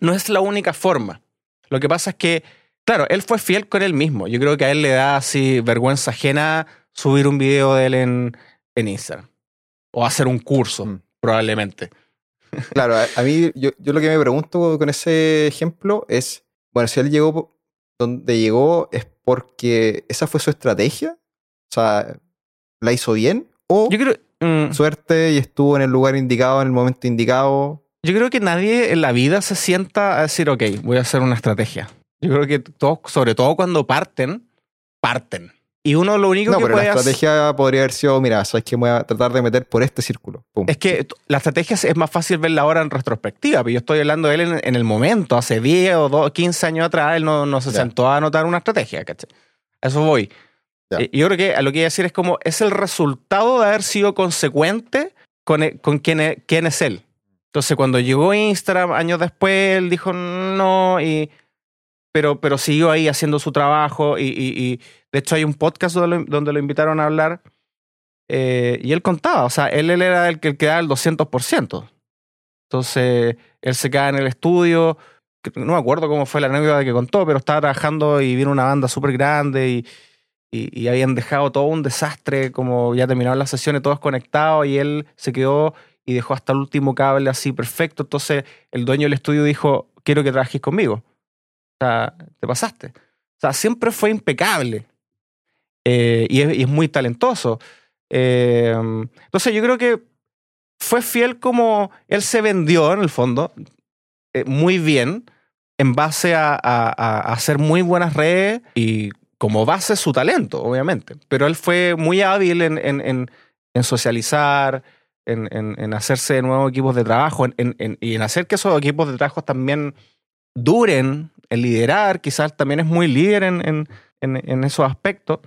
no es la única forma. Lo que pasa es que, claro, él fue fiel con él mismo. Yo creo que a él le da así vergüenza ajena subir un video de él en, en Instagram. O hacer un curso, Mm. probablemente. Claro, a, a mí, yo, yo lo que me pregunto con ese ejemplo es, bueno, si él llegó donde llegó, ¿es porque esa fue su estrategia? O sea, ¿la hizo bien? ¿O Yo creo, mm, suerte y estuvo en el lugar indicado, en el momento indicado? yo creo que nadie en la vida se sienta a decir, ok, voy a hacer una estrategia. Yo creo que todos, sobre todo cuando parten, parten. Y uno lo único No, que pero la puede hacer... estrategia podría haber sido, mira, sabes que voy a tratar de meter por este círculo. Pum. Es que la estrategia es- más fácil verla ahora en retrospectiva, pero yo estoy hablando de él en, en el momento, hace 10 o 2, 15 años atrás, él no, no se sentó a anotar una estrategia, ¿cachai? Eso voy. Ya. Eh, Yo creo que a lo que iba a decir es como, es el resultado de haber sido consecuente con, e- con quién, es, quién es él. Entonces, cuando llegó Instagram, años después, él dijo no, y, pero, pero siguió ahí haciendo su trabajo, y, y- y de hecho hay un podcast donde lo, donde lo invitaron a hablar, eh, y él contaba, o sea, él, él era el que, el que daba el 200%. Entonces, él se queda en el estudio, no me acuerdo cómo fue la anécdota que contó, pero estaba trabajando y vino una banda súper grande y, y, habían dejado todo un desastre, como ya terminaron las sesiones, todos conectados, y él se quedó y dejó hasta el último cable así perfecto. Entonces, el dueño del estudio dijo, quiero que trabajes conmigo. O sea, te pasaste. O sea, siempre fue impecable. Eh, y, es, y es muy talentoso. Eh, entonces yo creo que fue fiel como él se vendió en el fondo eh, muy bien en base a- a hacer muy buenas redes y como base su talento, obviamente. Pero él fue muy hábil en, en- en- en socializar, en, en- hacerse de nuevos equipos de trabajo en- en- en- y en hacer que esos equipos de trabajo también duren, en liderar, quizás también es muy líder en, en- esos aspectos.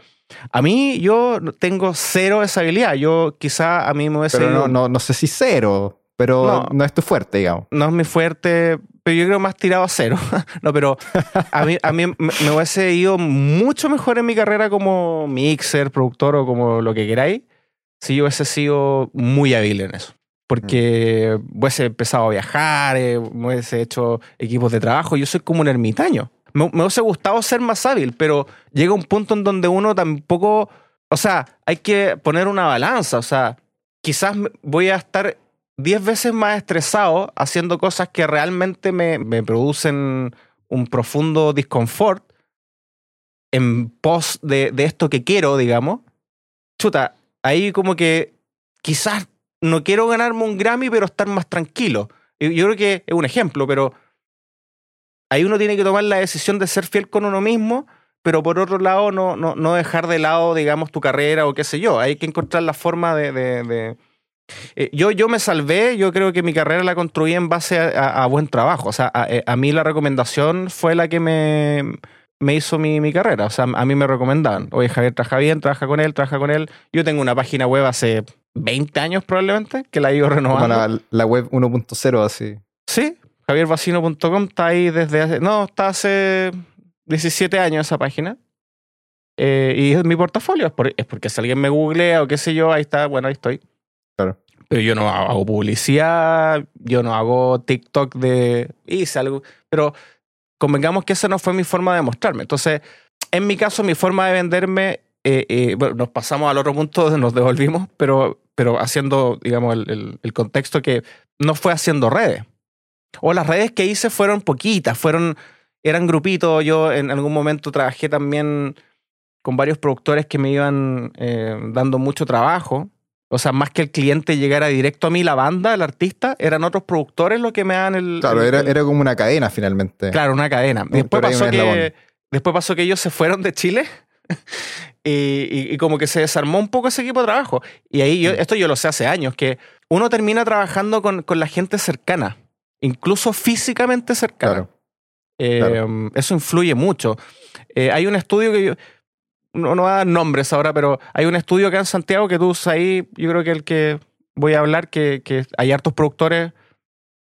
A mí, yo tengo cero esa habilidad. Yo quizá a mí me hubiese Pero no, no, no sé si cero, pero No. no, es tu fuerte, digamos. no es mi fuerte, pero yo creo más tirado a cero. no, pero a mí, a mí me, me hubiese ido mucho mejor en mi carrera como mixer, productor o como lo que queráis, si yo hubiese sido muy hábil en eso. Porque hubiese empezado a viajar, eh, hubiese hecho equipos de trabajo. Yo soy como un ermitaño. Me, me hubiese gustado ser más hábil, pero llega un punto en donde uno tampoco. O sea, hay que poner una balanza. O sea, quizás voy a estar 10 veces más estresado haciendo cosas que realmente me, me producen un profundo disconfort en pos de, de esto que quiero, digamos. Chuta, ahí como que quizás no quiero ganarme un Grammy, pero estar más tranquilo. Yo creo que es un ejemplo, pero ahí uno tiene que tomar la decisión de ser fiel con uno mismo, pero por otro lado no, no, no dejar de lado, digamos, tu carrera o qué sé yo. Hay que encontrar la forma de- Eh, yo, yo me salvé, yo creo que mi carrera la construí en base a, a- a buen trabajo. O sea, a, eh, a mí la recomendación fue la que me, me hizo mi, mi carrera. O sea, a mí me recomendaban, oye, Javier trabaja bien, trabaja con él, trabaja con él. Yo tengo una página web hace 20 años probablemente, que la he ido Como renovando. la, la web 1.0, así. Sí, javiervacino.com está ahí desde hace. No, está hace 17 años esa página. Eh, y es mi portafolio. Es, por- es porque si alguien me googlea o qué sé yo, ahí está, bueno, ahí estoy. Claro. Pero yo no hago publicidad, yo no hago TikTok de. Hice algo. Pero convengamos que esa no fue mi forma de mostrarme. Entonces, en mi caso, mi forma de venderme, eh, eh, bueno, nos pasamos al otro punto, nos devolvimos, pero, pero haciendo, digamos, el, el, contexto que no fue haciendo redes. O las redes que hice fueron poquitas, fueron, eran grupitos. Yo en algún momento trabajé también con varios productores que me iban eh, dando mucho trabajo. O sea, más que el cliente llegara directo a mí, la banda, el artista, eran otros productores los que me dan el. Claro, era, era, como una cadena finalmente. Claro, una cadena. Después pasó, que, después pasó que ellos se fueron de Chile y, y, como que se desarmó un poco ese equipo de trabajo. Y ahí, yo, mm. esto yo lo sé hace años, que uno termina trabajando con, con la gente cercana, incluso físicamente cercana. Eh, eso influye mucho. Eh, hay un estudio que yo, no, no voy a dar nombres ahora, pero hay un estudio acá en Santiago que tú ahí, yo creo que el que voy a hablar, que, que hay hartos productores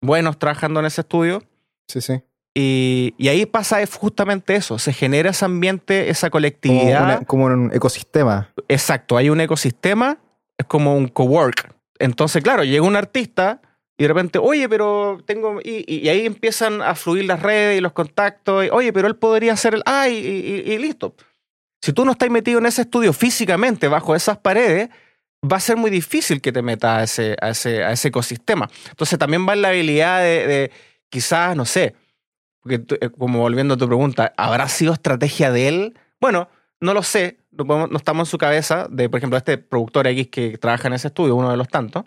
buenos trabajando en ese estudio. Sí, sí. Y, y, ahí pasa justamente eso, se genera ese ambiente, esa colectividad. Como, un ecosistema. Exacto, hay un ecosistema, es como un cowork. Entonces, claro, llega un artista y de repente, oye, pero tengo. Y, y ahí empiezan a fluir las redes y los contactos. Y, oye, pero él podría ser el. ¡Ay! y listo. Si tú no estás metido en ese estudio físicamente bajo esas paredes, va a ser muy difícil que te metas a ese, a ese, ecosistema. Entonces también va en la habilidad de, quizás, no sé, porque eh, como volviendo a tu pregunta, ¿habrá sido estrategia de él? Bueno, no lo sé, no, estamos en su cabeza de, por ejemplo, este productor X que trabaja en ese estudio, uno de los tantos,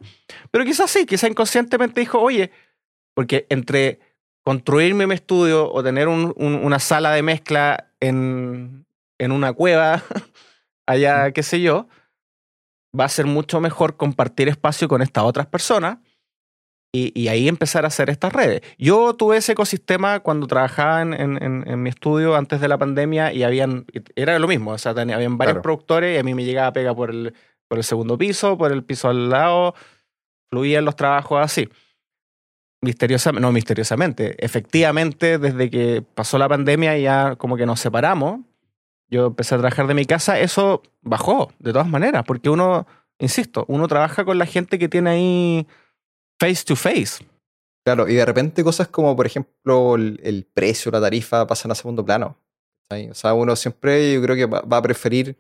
pero quizás sí, quizás inconscientemente dijo, oye, porque entre construirme mi estudio o tener una sala de mezcla en, en una cueva, allá, qué sé yo, va a ser mucho mejor compartir espacio con estas otras personas y, ahí empezar a hacer estas redes. Yo tuve ese ecosistema cuando trabajaba en, mi estudio antes de la pandemia y habían, era lo mismo, o sea, tenía, habían varios productores y a mí me llegaba pega por el, por el segundo piso, por el piso al lado, fluían los trabajos así. Misteriosamente, no misteriosamente, efectivamente desde que pasó la pandemia ya como que nos separamos yo empecé a trabajar de mi casa, eso bajó de todas maneras, porque uno, insisto, uno trabaja con la gente que tiene ahí face to face. Claro, y de repente cosas como, por ejemplo, el, precio, la tarifa pasan a segundo plano. O sea, uno siempre yo creo que va, a preferir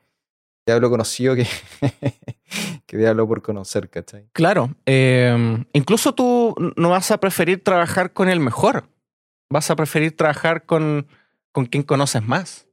diablo conocido que, que diablo por conocer, ¿cachai? Claro. Em, incluso tú no vas a preferir trabajar con el mejor. Vas a preferir trabajar con, con quien conoces más.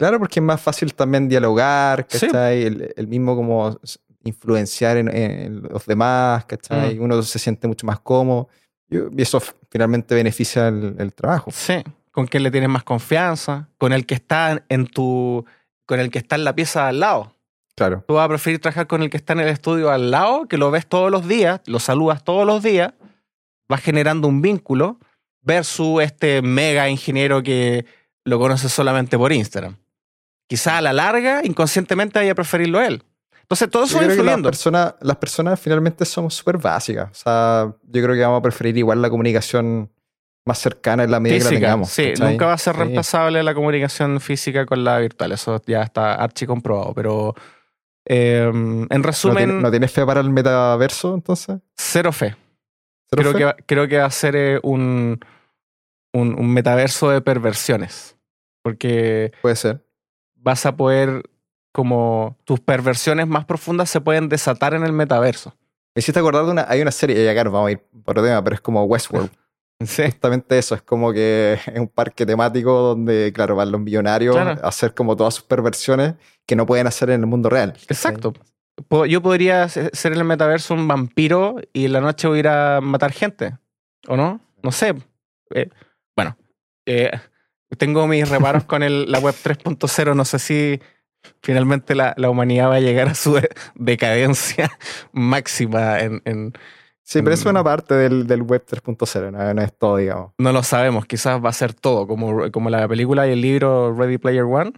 Claro, porque es más fácil también dialogar, ¿cachai? El, mismo como influenciar en, los demás, ¿cachai? Mm. Uno se siente mucho más cómodo y eso finalmente beneficia el, trabajo. Sí, con quien le tienes más confianza, con el que está en tu, con el que está en la pieza al lado. Claro. Tú vas a preferir trabajar con el que está en el estudio al lado, que lo ves todos los días, lo saludas todos los días, vas generando un vínculo, versus este mega ingeniero que lo conoces solamente por Instagram quizá a la larga, inconscientemente, vaya a preferirlo él. Entonces, todo eso va influyendo. Las personas, las personas finalmente somos súper básicas. O sea, yo creo que vamos a preferir igual la comunicación más cercana en la medida que la tengamos. Sí, nunca va a ser reemplazable la comunicación física con la virtual. Eso ya está archi comprobado. Pero em, en resumen. ¿No, tienes fe para el metaverso entonces? Cero fe. creo, Que, creo que va a ser eh, un, un metaverso de perversiones. Porque. Puede ser vas a poder, como tus perversiones más profundas se pueden desatar en el metaverso. Me hiciste acordar de una, hay una serie, ya claro, vamos a ir por otro tema, pero es como Westworld. Sí. Justamente eso, es como que es un parque temático donde, claro, van los millonarios a hacer como todas sus perversiones que no pueden hacer en el mundo real. Exacto. Yo podría ser en el metaverso un vampiro y en la noche voy a ir a matar gente, ¿o no? No sé. Eh, bueno, eh, tengo mis reparos con el, la web 3.0. No sé si finalmente la, la, humanidad va a llegar a su decadencia máxima en, en Sí, pero eso es una parte del, del web 3.0, no, es todo, digamos. No lo sabemos, quizás va a ser todo, como, como la película y el libro Ready Player One.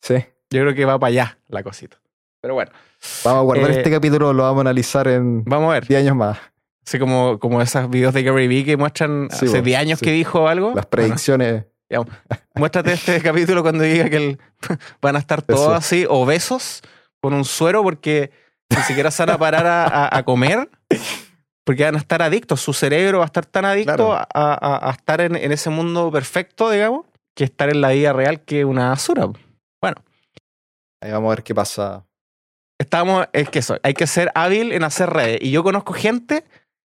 Sí. Yo creo que va para allá la cosita. Pero bueno. Vamos a guardar este eh, capítulo, lo vamos a analizar en vamos a ver. 10 años más. Así como, como esos videos de Gary Vee que muestran hace 10 años que dijo algo. Las predicciones. muéstrate este capítulo cuando diga que van a estar todos así obesos con un suero porque ni siquiera se van a parar a, comer Porque van a estar adictos, su cerebro va a estar tan adicto Claro. a, a- a estar en, en ese mundo perfecto, digamos, que estar en la vida real que una basura. Bueno, Ahí vamos a ver qué pasa. estamos, es que eso, hay que ser hábil en hacer redes. Y yo conozco gente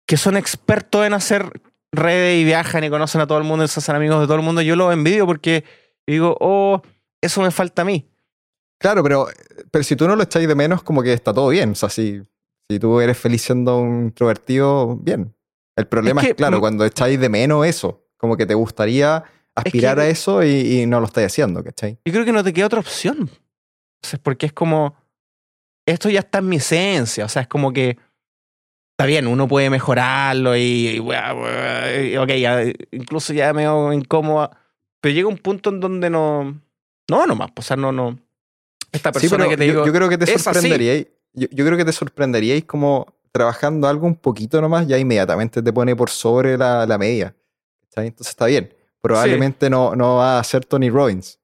que son expertos en hacer redes y viajan y conocen a todo el mundo y se hacen amigos de todo el mundo. Yo los envidio porque digo, oh, eso me falta a mí. Claro, pero, pero si tú no lo echáis de menos, como que está todo bien. O sea, si, si tú eres feliz siendo un introvertido, bien. El problema es, que, claro, cuando echáis de menos eso, como que te gustaría aspirar que- a eso y, y no lo estáis haciendo, ¿cachai? Yo creo que no te queda otra opción. Entonces, porque es como, esto ya está en mi esencia. O sea, es como que, está bien, uno puede mejorarlo y, y, wea, wea, y, ok, ya, incluso ya me veo incómoda. Pero llega un punto en donde no, no, nomás, o sea, no, no. Esta Sí, persona pero que te yo, digo, yo creo que te sorprenderíais. Yo, yo creo que te sorprenderíais como trabajando algo un poquito nomás, ya inmediatamente te pone por sobre la, la media. ¿cachai? Entonces está bien. Probablemente no, no va a ser Tony Robbins.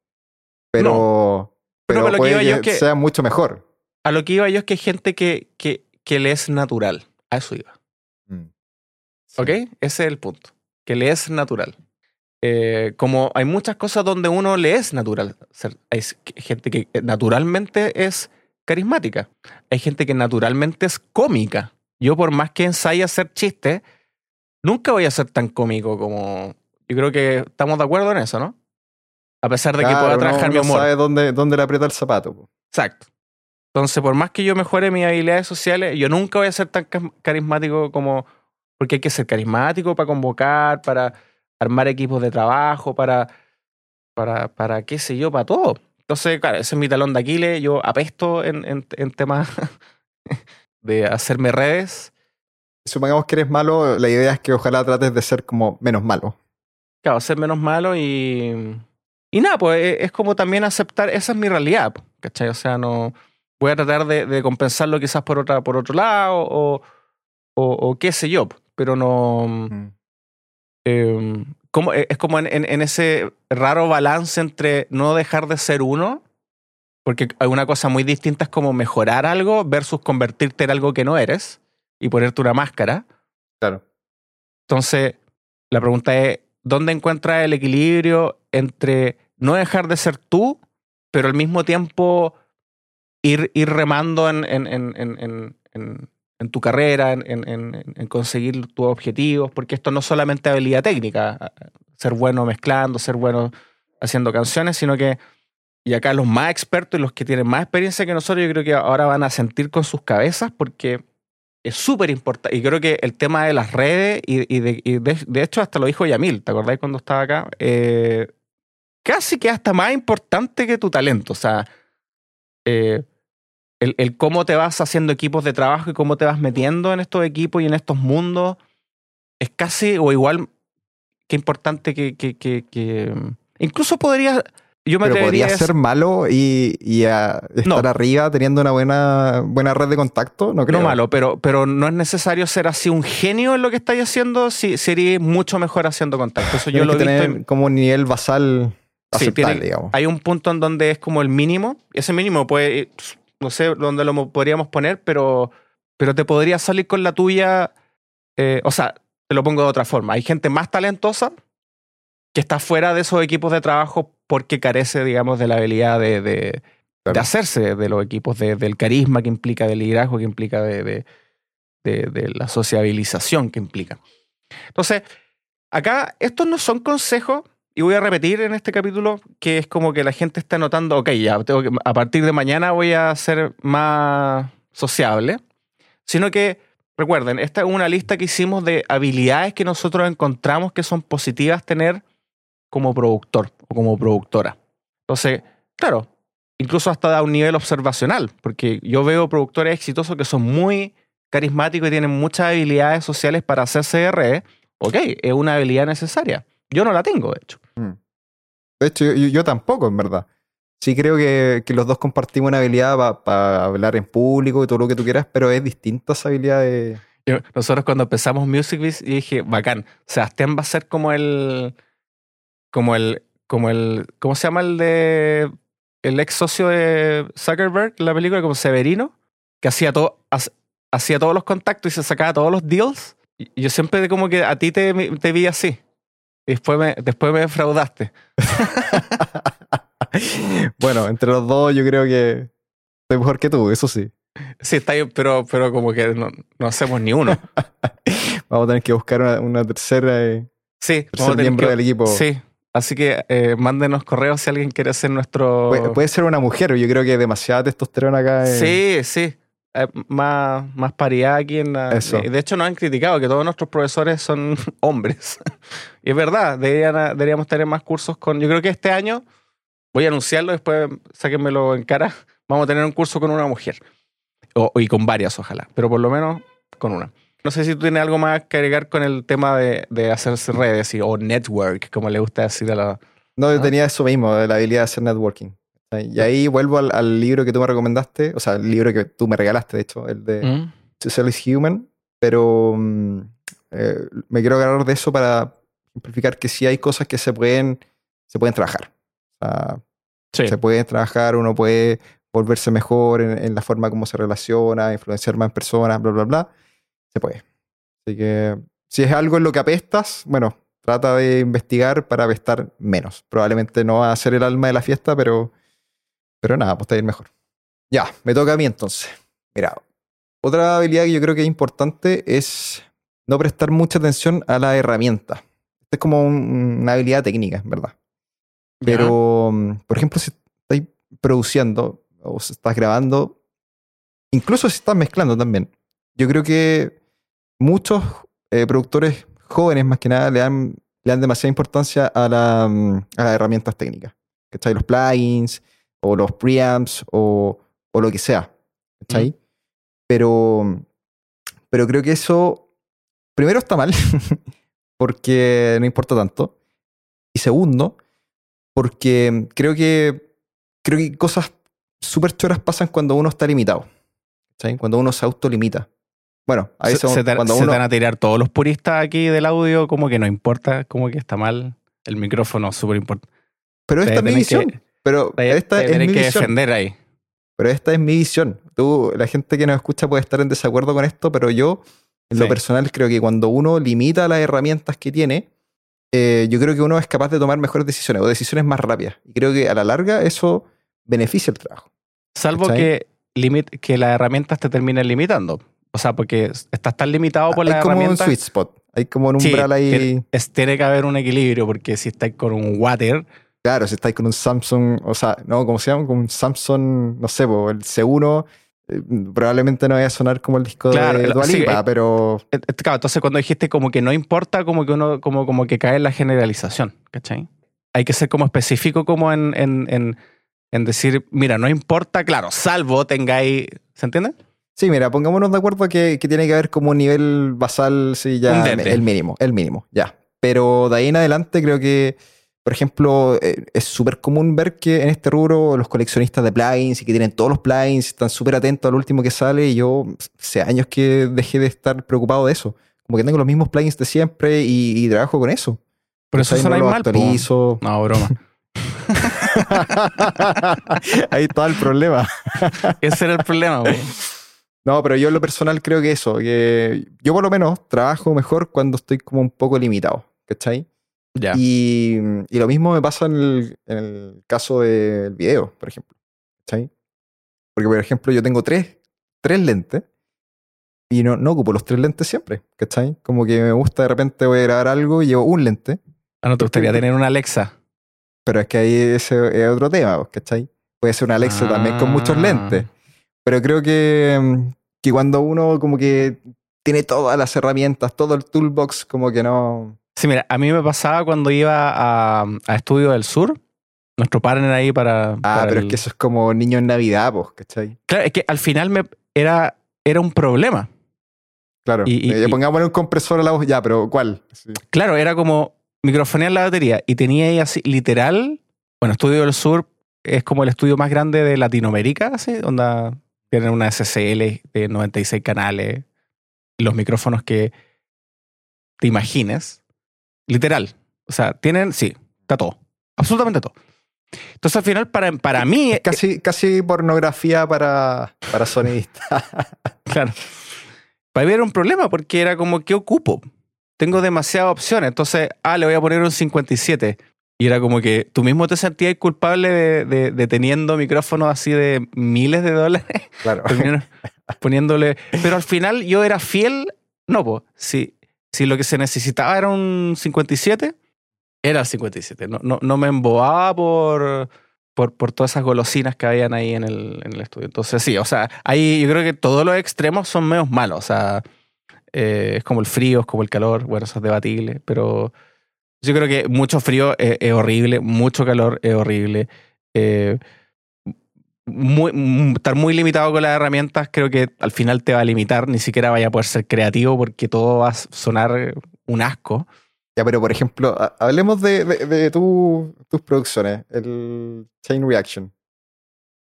Pero, Pero pero lo que puede iba yo que, es que- sea mucho mejor. a lo que iba yo es que hay gente que, que, que le es natural. A eso iba. Mm. Sí. ¿Ok? Ese es el punto. Que le es natural. Eh, como hay muchas cosas donde uno le es natural. Hay gente que naturalmente es carismática. Hay gente que naturalmente es cómica. Yo por más que ensaye hacer chistes, nunca voy a ser tan cómico como... Yo creo que estamos de acuerdo en eso, ¿no? A pesar de que pueda no- trabajar mi no humor. sabe dónde, dónde le aprieta el zapato. po. Exacto. Entonces, por más que yo mejore mis habilidades sociales, yo nunca voy a ser tan ca- carismático como. Porque hay que ser carismático para convocar, para armar equipos de trabajo, para. para, para qué sé yo, para todo. Entonces, claro, ese es mi talón de Aquiles. Yo apesto en, en, en temas de hacerme redes. Supongamos que eres malo, la idea es que ojalá trates de ser como menos malo. Claro, ser menos malo y. Y nada, pues es- es como también aceptar, esa es mi realidad, ¿cachai? O sea, no. Voy a tratar de, de compensarlo quizás por, otra, por otro lado o, o, o qué sé yo, pero no. Mm. eh, como, es como en, en- en ese raro balance entre no dejar de ser uno, porque hay una cosa muy distinta es como mejorar algo versus convertirte en algo que no eres y ponerte una máscara. Claro. Entonces, la pregunta es, ¿dónde encuentras el equilibrio entre no dejar de ser tú, pero al mismo tiempo ir, remando en, tu carrera, en, conseguir tus objetivos? Porque esto no es solamente habilidad técnica, ser bueno mezclando, ser bueno haciendo canciones, sino que, y acá los más expertos y los que tienen más experiencia que nosotros, yo creo que ahora van a sentir con sus cabezas porque es súper importante. Y creo que el tema de las redes, y, de hecho hasta lo dijo Yamil, ¿te acordáis cuando estaba acá? Eh, casi que hasta más importante que tu talento. O sea, eh, el, el cómo te vas haciendo equipos de trabajo y cómo te vas metiendo en estos equipos y en estos mundos es casi o igual que importante que... que, que, que- incluso podría... Yo me Pero podría ser malo y, y a estar No. arriba teniendo una buena, buena red de contacto, no creo. No malo, pero, pero no es necesario ser así un genio en lo que estáis haciendo, si sería mucho mejor haciendo contacto. Eso yo lo he que visto. tener en- como un nivel basal Sí, aceptable, tiene- digamos. hay un punto en donde es como el mínimo. Ese mínimo puede, no sé dónde lo mo- podríamos poner, pero, pero te podría salir con la tuya. eh, o sea, te lo pongo de otra forma. Hay gente más talentosa que está fuera de esos equipos de trabajo porque carece, digamos, de la habilidad de, de, hacerse de los equipos, de- del carisma que implica, del liderazgo que implica, de la sociabilización que implica. Entonces, acá estos no son consejos, y voy a repetir en este capítulo que es como que la gente está notando, ok, ya, tengo que, a partir de mañana voy a ser más sociable, sino que, recuerden, esta es una lista que hicimos de habilidades que nosotros encontramos que son positivas tener como productor o como productora. Entonces, claro, incluso hasta a un nivel observacional, porque yo veo productores exitosos que son muy carismáticos y tienen muchas habilidades sociales para hacer CRE. Ok, es una habilidad necesaria. Yo no la tengo, de hecho. Mm. De hecho, yo, yo tampoco, en verdad. Sí creo que, que los dos compartimos una habilidad para hablar en público y todo lo que tú quieras, pero es distinta esa habilidad de... Yo- Nosotros cuando empezamos Music Biz, yo dije, bacán, Sebastián va a ser como el, como el, como el, ¿cómo se llama el de, el ex socio de Zuckerberg en la película, como Severino, que hacía todo, hacía todos los contactos y se sacaba todos los deals. Y yo siempre como que a ti te, te vi así. Después me, después me defraudaste. bueno, entre los dos yo creo que soy mejor que tú, eso sí. Sí, está bien, pero, pero como que no, no hacemos ni uno. vamos a tener que buscar una, tercera, eh, sí, tercer miembro del equipo. Sí, así que eh, mándenos correos si alguien quiere ser nuestro... Puede, ser una mujer, yo creo que demasiada testosterona acá. Sí, sí. Eh, más, más paridad aquí en la... Eso. De hecho, nos han criticado que todos nuestros profesores son hombres. y es verdad, deberíamos tener más cursos con... Yo creo que este año, voy a anunciarlo, después sáquenmelo en cara, vamos a tener un curso con una mujer. O, y con varias, ojalá, pero por lo menos con una. No sé si tú tienes algo más que agregar con el tema de, de hacerse redes o network, como le gusta decir a la... No, yo ¿Ah? tenía eso mismo, de la habilidad de hacer networking. Y ahí vuelvo al, libro que tú me recomendaste, o sea, el libro que tú me regalaste, de hecho, el de mm. To Sell is Human, pero mm, eh, me quiero agarrar de eso para simplificar que sí hay cosas que se pueden, se pueden trabajar. O sea, Se puede trabajar, uno puede volverse mejor en, la forma como se relaciona, influenciar más personas, bla, bla, bla. Se puede. Así que si es algo en lo que apestas, bueno, trata de investigar para apestar menos. Probablemente no va a ser el alma de la fiesta, pero pero nada, pues está bien mejor. Ya, me toca a mí entonces. Mira, otra habilidad que yo creo que es importante es no prestar mucha atención a la herramienta. Esta es como una habilidad técnica, ¿verdad? Pero, mm, por ejemplo, si estás produciendo o si estás grabando, incluso si estás mezclando también, yo creo que muchos eh, productores jóvenes, más que nada, le dan, le dan demasiada importancia a, la, mm, a las herramientas técnicas. ¿Cachai? Los plugins, o los preamps o, o lo que sea. ¿Está Pero, pero creo que eso, primero está mal, porque no importa tanto. Y segundo, porque creo que, creo que cosas súper choras pasan cuando uno está limitado. ¿sí? Cuando uno se autolimita. Bueno, a veces se, cuando uno... se van a tirar todos los puristas aquí del audio, como que no importa, como que está mal. El micrófono súper importante. Pero esta es mi visión. Pero esta es mi que visión. defender ahí. Pero esta es mi visión. Tú, la gente que nos escucha puede estar en desacuerdo con esto, pero yo, en lo personal, creo que cuando uno limita las herramientas que tiene, eh, yo creo que uno es capaz de tomar mejores decisiones o decisiones más rápidas. Y creo que a la larga eso beneficia el trabajo. Salvo que, que las herramientas te terminen limitando. O sea, porque estás tan limitado por las herramientas. Hay como un sweet spot. Hay como un umbral ahí. tiene que haber un equilibrio, porque si estás con un water Claro, si estáis con un Samsung, o sea, no, ¿cómo se llama? Con un Samsung, no sé, el C1, eh, probablemente no vaya a sonar como el disco de Dualipa, pero. Eh, eh, claro, entonces cuando dijiste como que no importa, como que uno, como, como que cae en la generalización, ¿cachai? Hay que ser como específico como en, en, en, decir, mira, no importa, claro, salvo tengáis. ¿Se entiende? Sí, mira, pongámonos de acuerdo que, que tiene que haber como un nivel basal, sí, ya. El mínimo, el mínimo, ya. Pero de ahí en adelante creo que por ejemplo, eh, es súper común ver que en este rubro los coleccionistas de plugins y que tienen todos los plugins están súper atentos al último que sale y yo hace años que dejé de estar preocupado de eso. Como que tengo los mismos plugins de siempre y, trabajo con eso. Pero eso suena no mal. No, broma. Ahí está el problema. Ese era el problema, güey. No, pero yo en lo personal creo que eso, que yo por lo menos trabajo mejor cuando estoy como un poco limitado, ¿cachai? Y, lo mismo me pasa en el, caso del video, por ejemplo. ¿Cachai? Porque, por ejemplo, yo tengo tres, tres lentes y no, no ocupo los tres lentes siempre, ¿cachai? Como que me gusta de repente voy a grabar algo y llevo un lente. Ah, no te gustaría tener una Alexa. Pero es que ahí ese es otro tema, ¿cachai? Puede ser una Alexa también con muchos lentes. Ah. Pero creo que, que cuando uno como que tiene todas las herramientas, todo el toolbox, como que no, Sí, mira, a mí me pasaba cuando iba a, a Estudio del Sur, nuestro partner ahí para. Ah, pero es que eso es como niño en Navidad, pues, ¿cachai? Claro, es que al final me era, era un problema. Claro. Y, y, pongámosle un compresor a la voz, ya, pero ¿cuál? Claro, era como microfonear la batería y tenía ahí así, literal. Bueno, Estudio del Sur es como el estudio más grande de Latinoamérica, así, donde tienen una SSL de 96 canales, los micrófonos que te imagines. Literal. O sea, tienen, sí, está todo. Absolutamente todo. Entonces, al final, para, para mí. casi, casi pornografía para, para sonidistas. claro. para mí era un problema porque era como, ¿qué ocupo? Tengo demasiadas opciones. Entonces, ah, le voy a poner un 57. Y era como que tú mismo te sentías culpable de, de, teniendo micrófonos así de miles de dólares. Claro. poniéndole. Pero al final yo era fiel. No, pues, si, si lo que se necesitaba era un 57, era el 57. No, no, no me embobaba por, por, por, todas esas golosinas que habían ahí en el, en el estudio. Entonces, sí, o sea, ahí yo creo que todos los extremos son menos malos. O sea, eh, es como el frío, es como el calor. Bueno, eso es debatible, pero yo creo que mucho frío es, horrible, mucho calor es horrible. Eh, estar muy limitado con las herramientas creo que al final te va a limitar, ni siquiera vaya a poder ser creativo porque todo va a sonar un asco. Ya, pero por ejemplo, hablemos de, tus producciones, el Chain Reaction.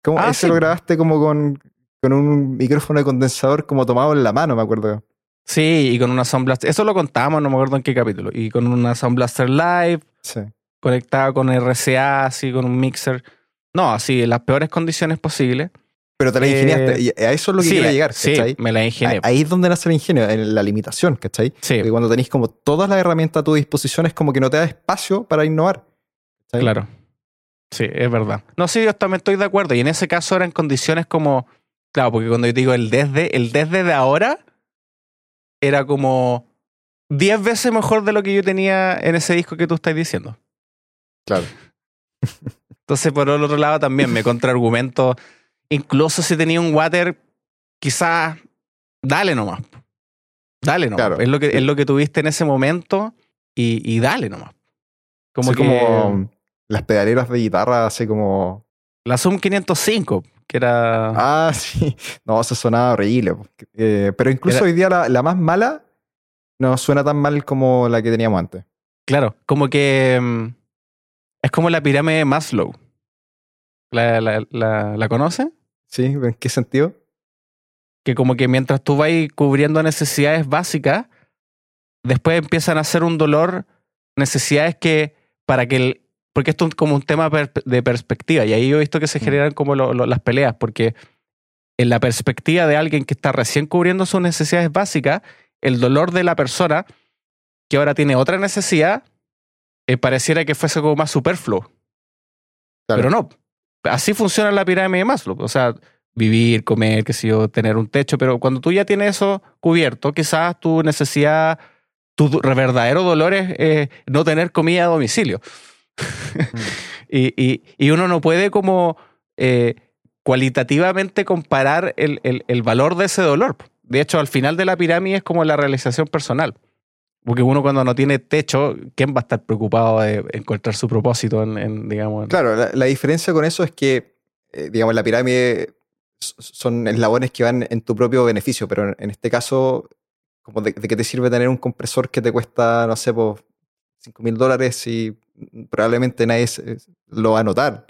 ¿Cómo ah, ese lo grabaste como con, con un micrófono de condensador como tomado en la mano, me acuerdo? Sí, y con una Sound Blaster. Eso lo contamos, no me acuerdo en qué capítulo. Y con una Sound Blaster Live. Sí. Conectada con RCA, así, con un mixer. No, así, en las peores condiciones posibles. Pero te la ingeniaste. Eh, a eso es lo que quiero llegar, ¿cachai? Sí, me la ingenié. Ahí es donde nace el ingenio, en la limitación, ¿cachai? Sí. Porque cuando tenéis como todas las herramientas a tu disposición es como que no te da espacio para innovar. Claro. Sí, es verdad. No, sí, yo también estoy de acuerdo. Y en ese caso eran condiciones como. Claro, porque cuando yo digo el desde, el desde de ahora era como 10 veces mejor de lo que yo tenía en ese disco que tú estás diciendo. Claro. Entonces, por el otro lado, también me contraargumento. Incluso si tenía un water, quizás dale nomás. Dale nomás. Es, lo que, es lo que tuviste en ese momento y, y dale nomás. Como, como las pedaleras de guitarra, así como. La Zoom 505 que era... Ah, sí. No, eso sonaba horrible. Eh, pero incluso hoy día la, más mala no suena tan mal como la que teníamos antes. Claro, como que mm, es como la pirámide de Maslow. ¿La, la, la, conoce? Sí, ¿en qué sentido? Que como que mientras tú vas cubriendo necesidades básicas, después empiezan a hacer un dolor, necesidades que para que el, porque esto es como un tema de perspectiva y ahí he visto que se mm. generan como las peleas, porque en la perspectiva de alguien que está recién cubriendo sus necesidades básicas, el dolor de la persona que ahora tiene otra necesidad, eh, pareciera que fuese como más superfluo. Pero no, así funciona la pirámide de Maslow. O sea, vivir, comer, qué sé yo, tener un techo, pero cuando tú ya tienes eso cubierto, quizás tu necesidad, tu verdadero dolor es no tener comida a domicilio. y, uno no puede como eh, cualitativamente comparar el, valor de ese dolor. De hecho, al final de la pirámide es como la realización personal. Porque uno cuando no tiene techo, ¿quién va a estar preocupado de encontrar su propósito en, digamos? Claro, la, diferencia con eso es que, eh, digamos, la pirámide son eslabones que van en tu propio beneficio, pero en, este caso, como de, qué te sirve tener un compresor que te cuesta, no sé, pues 5 mil dólares y probablemente nadie lo va a notar.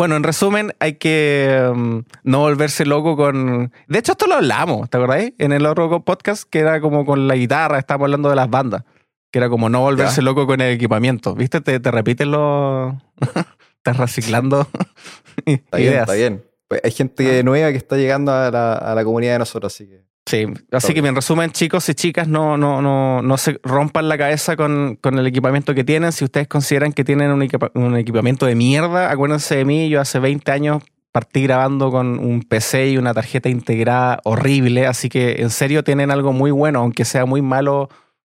Bueno, en resumen, hay que um, no volverse loco con. De hecho, esto lo hablamos, ¿te acordáis? En el otro podcast, que era como con la guitarra, estábamos hablando de las bandas. Que era como no volverse loco con el equipamiento. ¿Viste? Te, te repiten los. Estás reciclando. está bien, está bien. Pues hay gente ah. nueva que está llegando a la, a la comunidad de nosotros, así que. Sí, así que en resumen, chicos y chicas, no, no, no, no se rompan la cabeza con, con el equipamiento que tienen. Si ustedes consideran que tienen un, un, equipamiento de mierda, acuérdense de mí, yo hace 20 años partí grabando con un PC y una tarjeta integrada horrible, así que en serio tienen algo muy bueno, aunque sea muy malo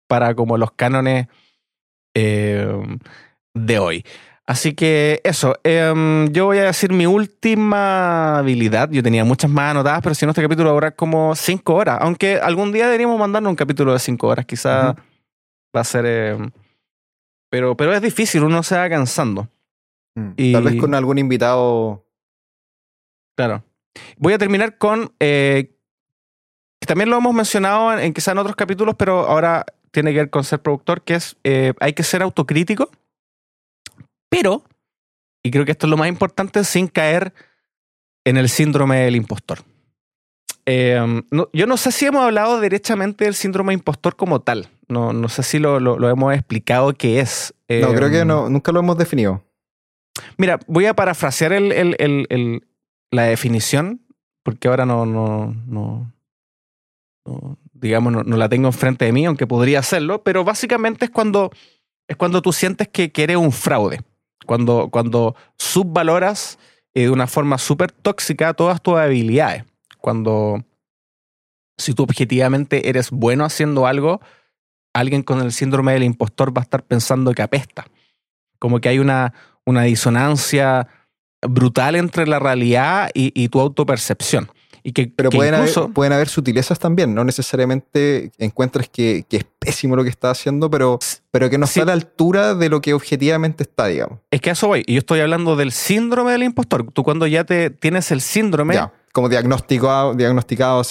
para como los cánones eh, de hoy. Así que eso, em, yo voy a decir mi última habilidad. Yo tenía muchas más anotadas, pero si no, este capítulo va a durar como cinco horas. Aunque algún día deberíamos mandarnos un capítulo de cinco horas, quizá va a ser... Em, pero, pero es difícil, uno se va cansando. Mm, y, Tal vez con algún invitado. Claro. Voy a terminar con... Eh, también lo hemos mencionado en, quizá en otros capítulos, pero ahora tiene que ver con ser productor, que es eh, hay que ser autocrítico pero, y creo que esto es lo más importante, sin caer en el síndrome del impostor. Em, yo no sé si hemos hablado derechamente del síndrome impostor como tal. No, no sé si lo, lo, hemos explicado qué es. no, creo que em, no, nunca lo hemos definido. Mira, voy a parafrasear el, el, la definición, porque ahora no, no, no, digamos, no, la tengo enfrente de mí, aunque podría hacerlo, pero básicamente es cuando, es cuando tú sientes que, que eres un fraude, cuando, cuando subvaloras eh, de una forma súper tóxica todas tus habilidades, cuando si tú objetivamente eres bueno haciendo algo, alguien con el síndrome del impostor va a estar pensando que apesta, como que hay una, una disonancia brutal entre la realidad y tu autopercepción. Pero pueden, haber, pueden haber sutilezas también, no necesariamente encuentres que, es pésimo lo que está haciendo, pero, pero que no está a la altura de lo que objetivamente está, digamos. Es que a eso voy, y yo estoy hablando del síndrome del impostor. Tú cuando ya te tienes el síndrome... Ya, como diagnosticado, diagnosticado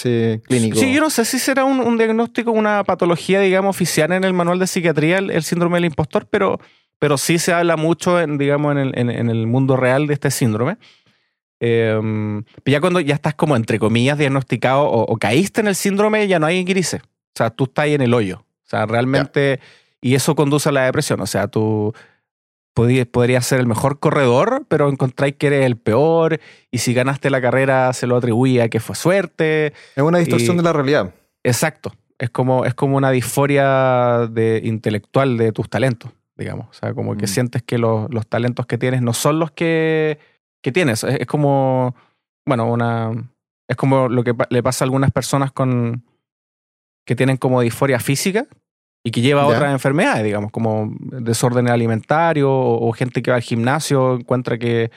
clínico. Sí, yo no sé si será un, diagnóstico, una patología, digamos, oficial en el manual de psiquiatría, el, síndrome del impostor, pero, pero sí se habla mucho, en, digamos, en el, en el mundo real de este síndrome. Eh, ya cuando ya estás como entre comillas diagnosticado o, caíste en el síndrome, ya no hay grises. O sea, tú estás ahí en el hoyo. O sea, realmente, y eso conduce a la depresión. O sea, tú podrías ser el mejor corredor, pero encontráis que eres el peor, y si ganaste la carrera se lo atribuía a que fue suerte. Es una distorsión de la realidad. Exacto. Es como, es como una disforia de, intelectual de tus talentos, digamos. O sea, como que mm. sientes que los, los talentos que tienes no son los que que tienes. Es, como, bueno, una... Es como lo que le pasa a algunas personas con que tienen como disforia física y que lleva a otras enfermedades, digamos, como desorden alimentario o, gente que va al gimnasio encuentra que,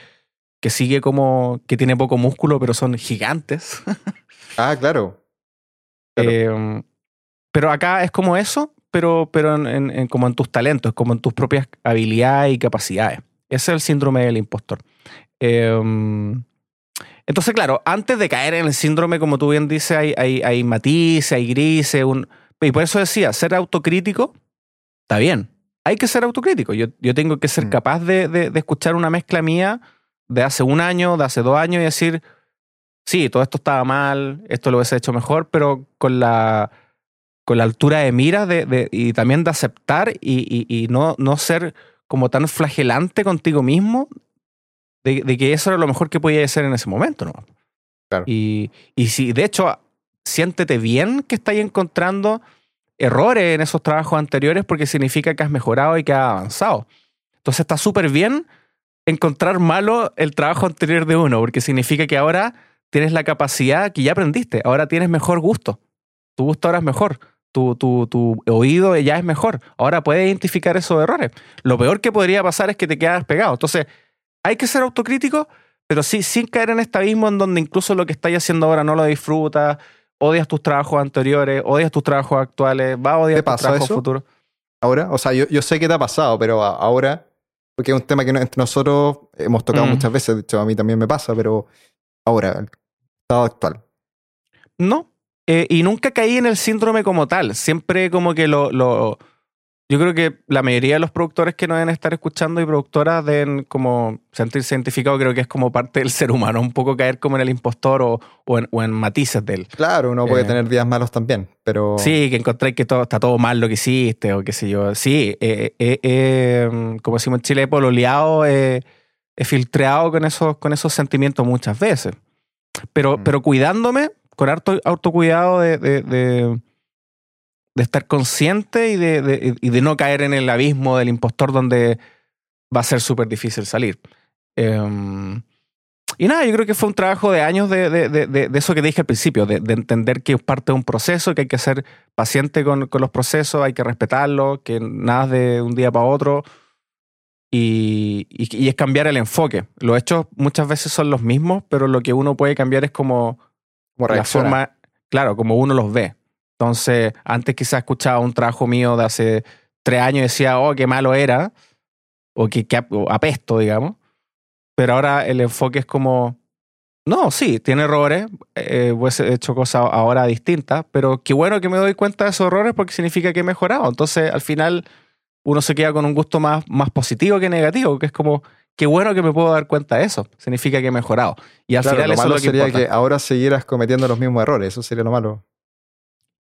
que sigue como que tiene poco músculo, pero son gigantes. ah, claro. Em, pero acá es como eso, pero, pero en, como en tus talentos, como en tus propias habilidades y capacidades. Ese es el síndrome del impostor. Em, entonces, claro, antes de caer en el síndrome, como tú bien dices, hay, hay, hay matices, hay grises, un... y por eso decía, ser autocrítico está bien. Hay que ser autocrítico. Yo, yo tengo que ser mm. capaz de, de, escuchar una mezcla mía de hace un año, de hace dos años y decir, sí, todo esto estaba mal, esto lo hubiese hecho mejor, pero con la, con la altura de miras de, y también de aceptar y, y, no, no ser como tan flagelante contigo mismo de, que eso era lo mejor que podía ser en ese momento, ¿no? Y, y si, de hecho, siéntete bien que estás encontrando errores en esos trabajos anteriores porque significa que has mejorado y que has avanzado. Entonces está súper bien encontrar malo el trabajo anterior de uno, porque significa que ahora tienes la capacidad que ya aprendiste, ahora tienes mejor gusto, tu gusto ahora es mejor, tu, tu, tu oído ya es mejor, ahora puedes identificar esos errores. Lo peor que podría pasar es que te quedas pegado. Entonces, hay que ser autocrítico, pero sí, sin caer en este abismo en donde incluso lo que estás haciendo ahora no lo disfrutas, odias tus trabajos anteriores, odias tus trabajos actuales, va a odiar tus trabajos futuros. Ahora, o sea, yo, yo, sé que te ha pasado, pero ahora, porque es un tema que entre nosotros hemos tocado mm. muchas veces, de hecho a mí también me pasa, pero ahora, el estado actual. No, eh, y nunca caí en el síndrome como tal, siempre como que lo, lo yo creo que la mayoría de los productores que nos deben estar escuchando y productoras deben como sentirse identificados, creo que es como parte del ser humano, un poco caer como en el impostor o, o, en, matices de él. Claro, uno puede eh, tener días malos también, pero... Sí, que encontréis que todo, está todo mal lo que hiciste o qué sé yo. Sí, eh, eh, como decimos en Chile, he pololeado, he filtreado con esos, con esos sentimientos muchas veces. Pero, mm. pero cuidándome, con harto autocuidado de, de de estar consciente y de, y de, no caer en el abismo del impostor donde va a ser súper difícil salir. Em, y nada, yo creo que fue un trabajo de años de, de eso que dije al principio, de, entender que es parte de un proceso, que hay que ser paciente con, con los procesos, hay que respetarlos, que nada es de un día para otro. Y, y, es cambiar el enfoque. Los hechos muchas veces son los mismos, pero lo que uno puede cambiar es como, como la forma, claro, como uno los ve. Entonces, antes quizás escuchaba un trabajo mío de hace tres años y decía, oh, qué malo era, o que, apesto, digamos. Pero ahora el enfoque es como, no, sí, tiene errores, eh, pues he hecho cosas ahora distintas, pero qué bueno que me doy cuenta de esos errores porque significa que he mejorado. Entonces, al final, uno se queda con un gusto más, más positivo que negativo, que es como, qué bueno que me puedo dar cuenta de eso, significa que he mejorado. Y al final lo eso malo sería que ahora siguieras cometiendo los mismos errores, eso sería lo malo.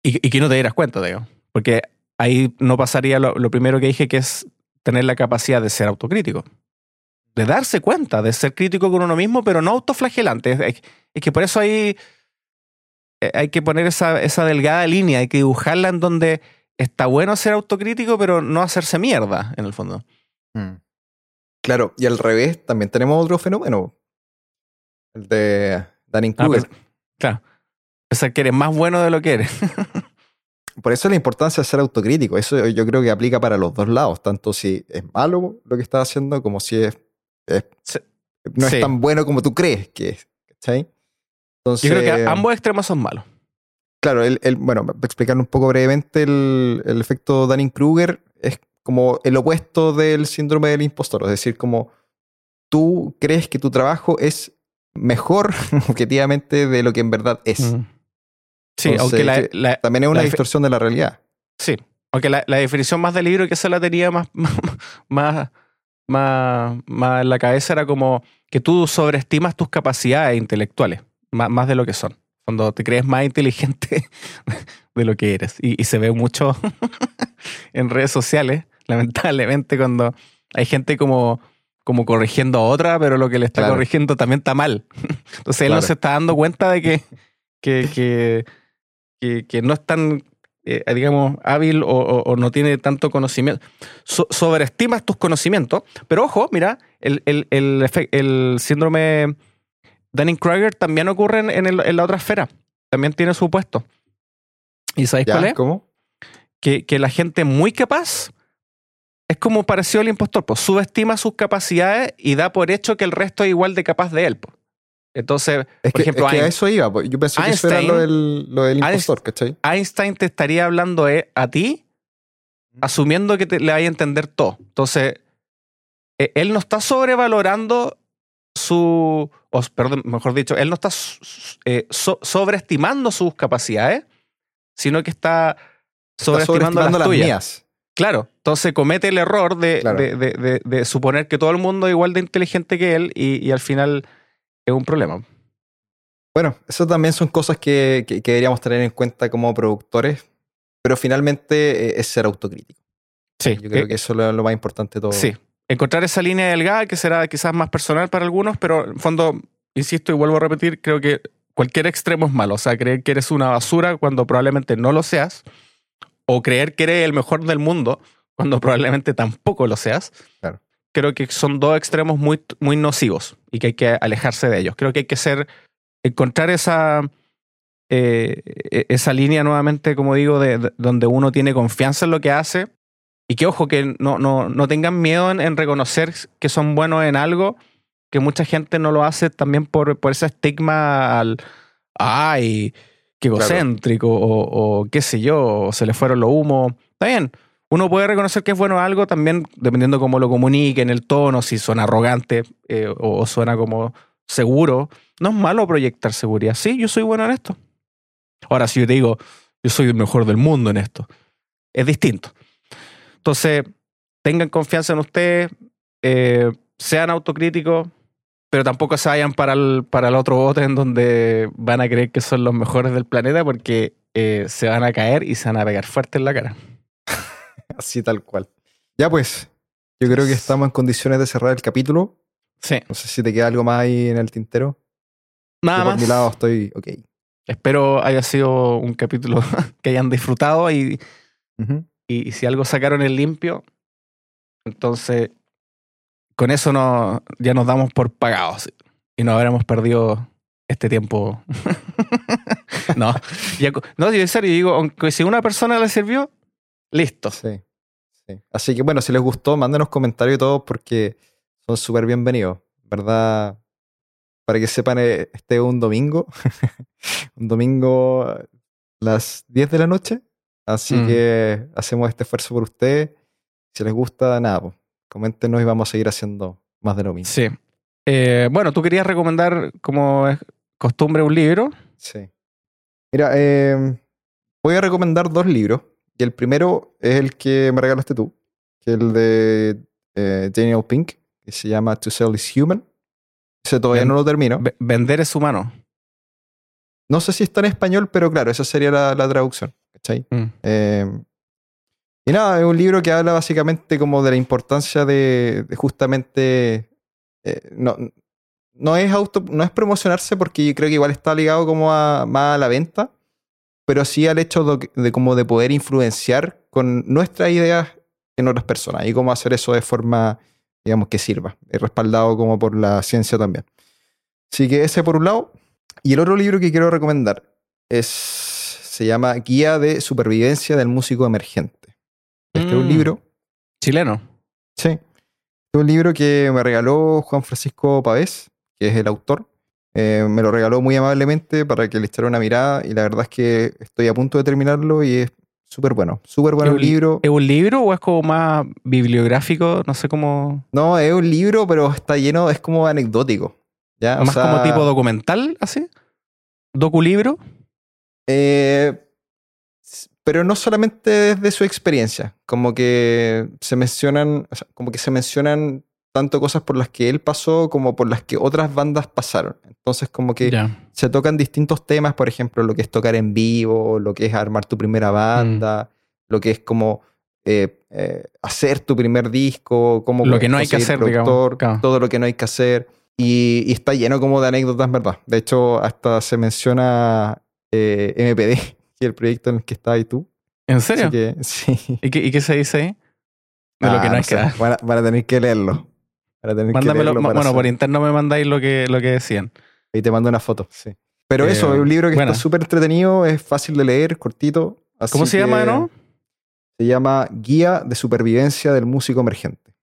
Y, que no te dieras cuenta, digo. Porque ahí no pasaría lo, primero que dije, que es tener la capacidad de ser autocrítico. De darse cuenta, de ser crítico con uno mismo, pero no autoflagelante. Es, que por eso ahí eh, hay que poner esa, esa delgada línea, hay que dibujarla en donde está bueno ser autocrítico, pero no hacerse mierda, en el fondo. Mm. Claro, y al revés, también tenemos otro fenómeno. El de Danny Ah, Kruger. pero- claro. Pensar que eres más bueno de lo que eres. Por eso la importancia de ser autocrítico. Eso yo creo que aplica para los dos lados, tanto si es malo lo que estás haciendo como si es, es- Sí. no Sí. es tan bueno como tú crees que es. ¿cachai? Entonces, Yo creo que ambos extremos son malos. Claro, el, el- bueno, para explicar un poco brevemente, el, el efecto Dunning-Kruger es como el opuesto del síndrome del impostor. Es decir, como tú crees que tu trabajo es mejor objetivamente de lo que en verdad es. Mm. Sí, Entonces, aunque la, También es una La distorsión de la realidad. sí, aunque la, la definición más del libro que se la tenía más, más, más, más en la cabeza era como que tú sobreestimas tus capacidades intelectuales, más, más de lo que son. Cuando te crees más inteligente de lo que eres. Y, y se ve mucho en redes sociales, lamentablemente, cuando hay gente como, como corrigiendo a otra, pero lo que le está Claro. corrigiendo también está mal. Entonces él no se está dando cuenta de que, que, que, que, que no es tan, eh, digamos, hábil o, o- o no tiene tanto conocimiento. So- sobreestimas tus conocimientos, pero ojo, mira, el, el, el, efe- el síndrome Dunning-Kruger también ocurre en, en el- en la otra esfera. También tiene su puesto. ¿Y sabéis cuál es? ¿Cómo? que, que la gente muy capaz es como parecido al impostor, pues subestima sus capacidades y da por hecho que el resto es igual de capaz de él. pues. Entonces, Es por que, ejemplo, es que a eso iba. pues. Yo pensé que eso era Einstein- lo del, lo del Einstein- impostor, ¿cachai? Einstein te estaría hablando a ti asumiendo que te, le vaya a entender todo. Entonces, eh, él no está sobrevalorando su, o, perdón, mejor dicho, él no está eh, so- sobreestimando sus capacidades, sino que está Está sobreestimando, sobreestimando las las tuyas. mías. Claro, entonces comete el error de, Claro. de- de- de- de suponer que todo el mundo es igual de inteligente que él y, y al final es un problema. Bueno, eso también son cosas que, que- que deberíamos tener en cuenta como productores, pero finalmente eh, es ser autocrítico. Sí, Yo creo eh, que eso es lo, lo más importante de todo. sí. Encontrar esa línea delgada que será quizás más personal para algunos, pero en fondo, insisto y vuelvo a repetir, creo que cualquier extremo es malo. O sea, creer que eres una basura cuando probablemente no lo seas, o creer que eres el mejor del mundo cuando probablemente tampoco lo seas. Claro. Creo que son dos extremos muy, muy nocivos y que hay que alejarse de ellos. Creo que hay que ser, encontrar esa, eh, e- esa línea nuevamente, como digo, de, de- donde uno tiene confianza en lo que hace y que, ojo, que no, no, no tengan miedo en, en reconocer que son buenos en algo, que mucha gente no lo hace también por, por ese estigma al, ay, Claro. egocéntrico, o, o qué sé yo, o se le fueron los humos. Está bien, uno puede reconocer que es bueno algo también dependiendo cómo lo comuniquen, el tono, si suena arrogante eh, o, suena como seguro. No es malo proyectar seguridad. Sí, yo soy bueno en esto. Ahora, si yo te digo, yo soy el mejor del mundo en esto, es distinto. Entonces, tengan confianza en ustedes, eh, sean autocríticos, pero tampoco se vayan para el, para el otro bote en donde van a creer que son los mejores del planeta porque eh, se van a caer y se van a pegar fuerte en la cara. Así tal cual. Ya pues, yo creo que estamos en condiciones de cerrar el capítulo. Sí, No sé si te queda algo más ahí en el tintero. nada Yo por más. mi lado estoy ok. Espero haya sido un capítulo que hayan disfrutado y, y si algo sacaron en limpio, entonces con eso no, ya nos damos por pagados y no habremos perdido este tiempo. no, ya no, yo en serio digo, aunque si una persona le sirvió, listo. Sí, sí. Así que bueno, si les gustó, mándenos comentarios y todo porque son súper bienvenidos. ¿Verdad? Para que sepan, eh, este es un domingo. un domingo a las 10 de la noche. Así Mm. que hacemos este esfuerzo por ustedes. Si les gusta, nada, pues, coméntenos y vamos a seguir haciendo más de lo mismo. Sí. Eh, bueno, tú querías recomendar, como es costumbre, un libro. Sí. Mira, eh, voy a recomendar dos libros. Y el primero es el que me regalaste tú, que es el de eh, Daniel Pink, que se llama To Sell is Human. Ese todavía Ven- no lo termino. Ve- Vender es humano. No sé si está en español, pero claro, esa sería la, la traducción. ¿cachai? Mm. Eh, y nada, es un libro que habla básicamente como de la importancia de, de justamente eh, no, no es auto, no es promocionarse porque yo creo que igual está ligado como a, más a la venta, pero sí al hecho de, de como de poder influenciar con nuestras ideas en otras personas y cómo hacer eso de forma, digamos, que sirva, y respaldado como por la ciencia también. Así que ese por un lado. Y el otro libro que quiero recomendar es, se llama Guía de Supervivencia del Músico Emergente. Este es un Mm. libro, Chileno. sí, es un libro que me regaló Juan Francisco Pavés, que es el autor. Eh, me lo regaló muy amablemente para que le echara una mirada y la verdad es que estoy a punto de terminarlo y es súper bueno, súper bueno el ¿Es un- libro. ¿Es un libro o es como más bibliográfico? No sé cómo. No, es un libro, pero está lleno, es como anecdótico. ¿ya? O más sea, como tipo documental, así. Doculibro. eh, pero no solamente desde su experiencia, como que se mencionan, o sea, como que se mencionan tanto cosas por las que él pasó como por las que otras bandas pasaron. Entonces, como que se tocan distintos temas, por ejemplo, lo que es tocar en vivo, lo que es armar tu primera banda, Mm. lo que es como eh, eh, hacer tu primer disco, cómo Lo que no hay que hacer, digamos, claro. todo lo que no hay que hacer. Y, y está lleno como de anécdotas, ¿verdad? De hecho, hasta se menciona eh, MPD, que el proyecto en el que estás ahí tú. ¿En serio? que, sí. ¿Y, qué, y qué se dice ahí? De lo Ah, que no, no hay que van, a, van a tener que leerlo. Que Mándamelo. para Bueno, por saber. interno me mandáis lo que, lo que decían. Ahí te mando una foto, sí. Pero Eh, eso, es un libro que buena. está súper entretenido, es fácil de leer, cortito. así ¿Cómo se llama que nuevo? Se llama Guía de Supervivencia del Músico Emergente.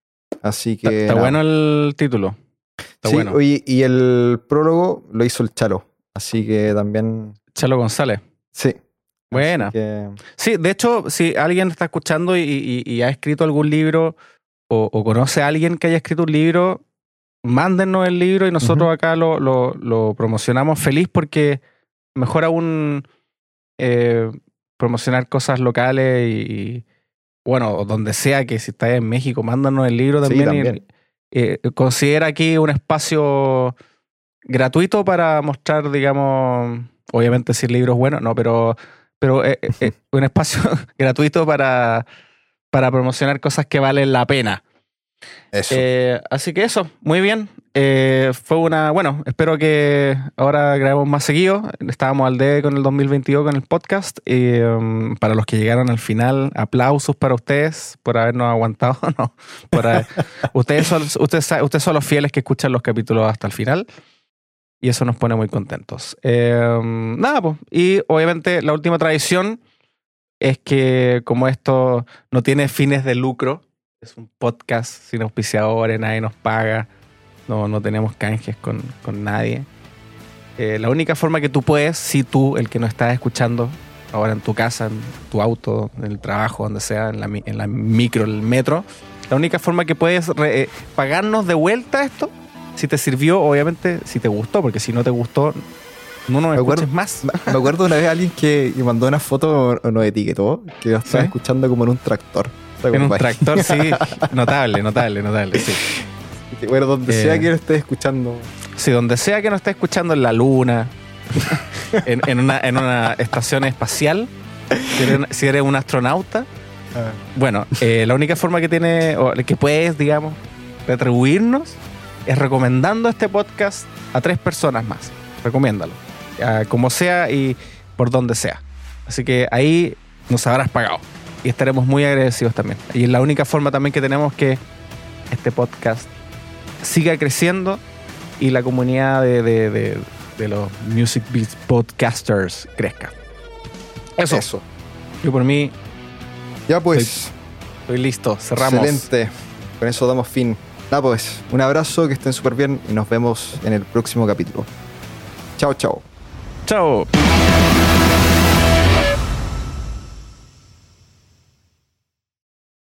Así que. está bueno el título. Está Sí, bueno. y el prólogo lo hizo el Chalo. Así que también. Chalo González. Sí. Buena. Que- Sí, de hecho, si alguien está escuchando y, y- y ha escrito algún libro o, o conoce a alguien que haya escrito un libro, mándennos el libro y nosotros acá lo, lo- lo promocionamos feliz porque mejor aún eh, promocionar cosas locales y, bueno, donde sea que si estás en México, mándanos el libro Sí, también. y, eh, considera aquí un espacio gratuito para mostrar, digamos, obviamente si el libro es bueno, no, pero, pero eh, un espacio gratuito para, para promocionar cosas que valen la pena. Eso. Eh, así que eso, muy bien. Eh, fue una, bueno, espero que ahora grabemos más seguido. Estábamos al debe con el 2022 con el podcast. Y, um, para los que llegaron al final, aplausos para ustedes por habernos aguantado. no, por haber- ustedes, son, ustedes, ustedes son los fieles que escuchan los capítulos hasta el final. Y eso nos pone muy contentos. Eh, nada, pues. Y obviamente la última tradición es que como esto no tiene fines de lucro, es un podcast sin auspiciadores, nadie nos paga, no, no tenemos canjes con, con nadie. Eh, la única forma que tú puedes, si tú, el que nos estás escuchando, ahora en tu casa, en tu auto, en el trabajo, donde sea, en la, en la micro, el metro, la única forma que puedes re- eh, pagarnos de vuelta esto, si te sirvió, obviamente, si te gustó, porque si no te gustó, no nos Me acuerdo- escuches más. Me acuerdo una vez alguien que, mandó una foto nos etiquetó que lo estaba ¿Sí? escuchando como en un tractor. ¿Te En un tractor, sí, notable, notable, notable, sí. Bueno, donde Eh, sea que lo estés escuchando. Si donde sea que nos esté escuchando en la luna, en, en una, en una estación espacial, si eres, si eres un astronauta, bueno, eh, la única forma que tiene, o que puedes, digamos, retribuirnos es recomendando este podcast a tres personas más. Recomiéndalo. Como sea y por donde sea. Así que ahí nos habrás pagado. Y estaremos muy agradecidos también. Y es la única forma también que tenemos que este podcast siga creciendo y la comunidad de, de- de- de los Music Beats Podcasters crezca. Eso. Eso. Yo por mí Ya pues. estoy listo. Cerramos. Excelente. Con eso damos fin. Nada pues. Un abrazo, que estén súper bien y nos vemos en el próximo capítulo. Chao, chao. Chao.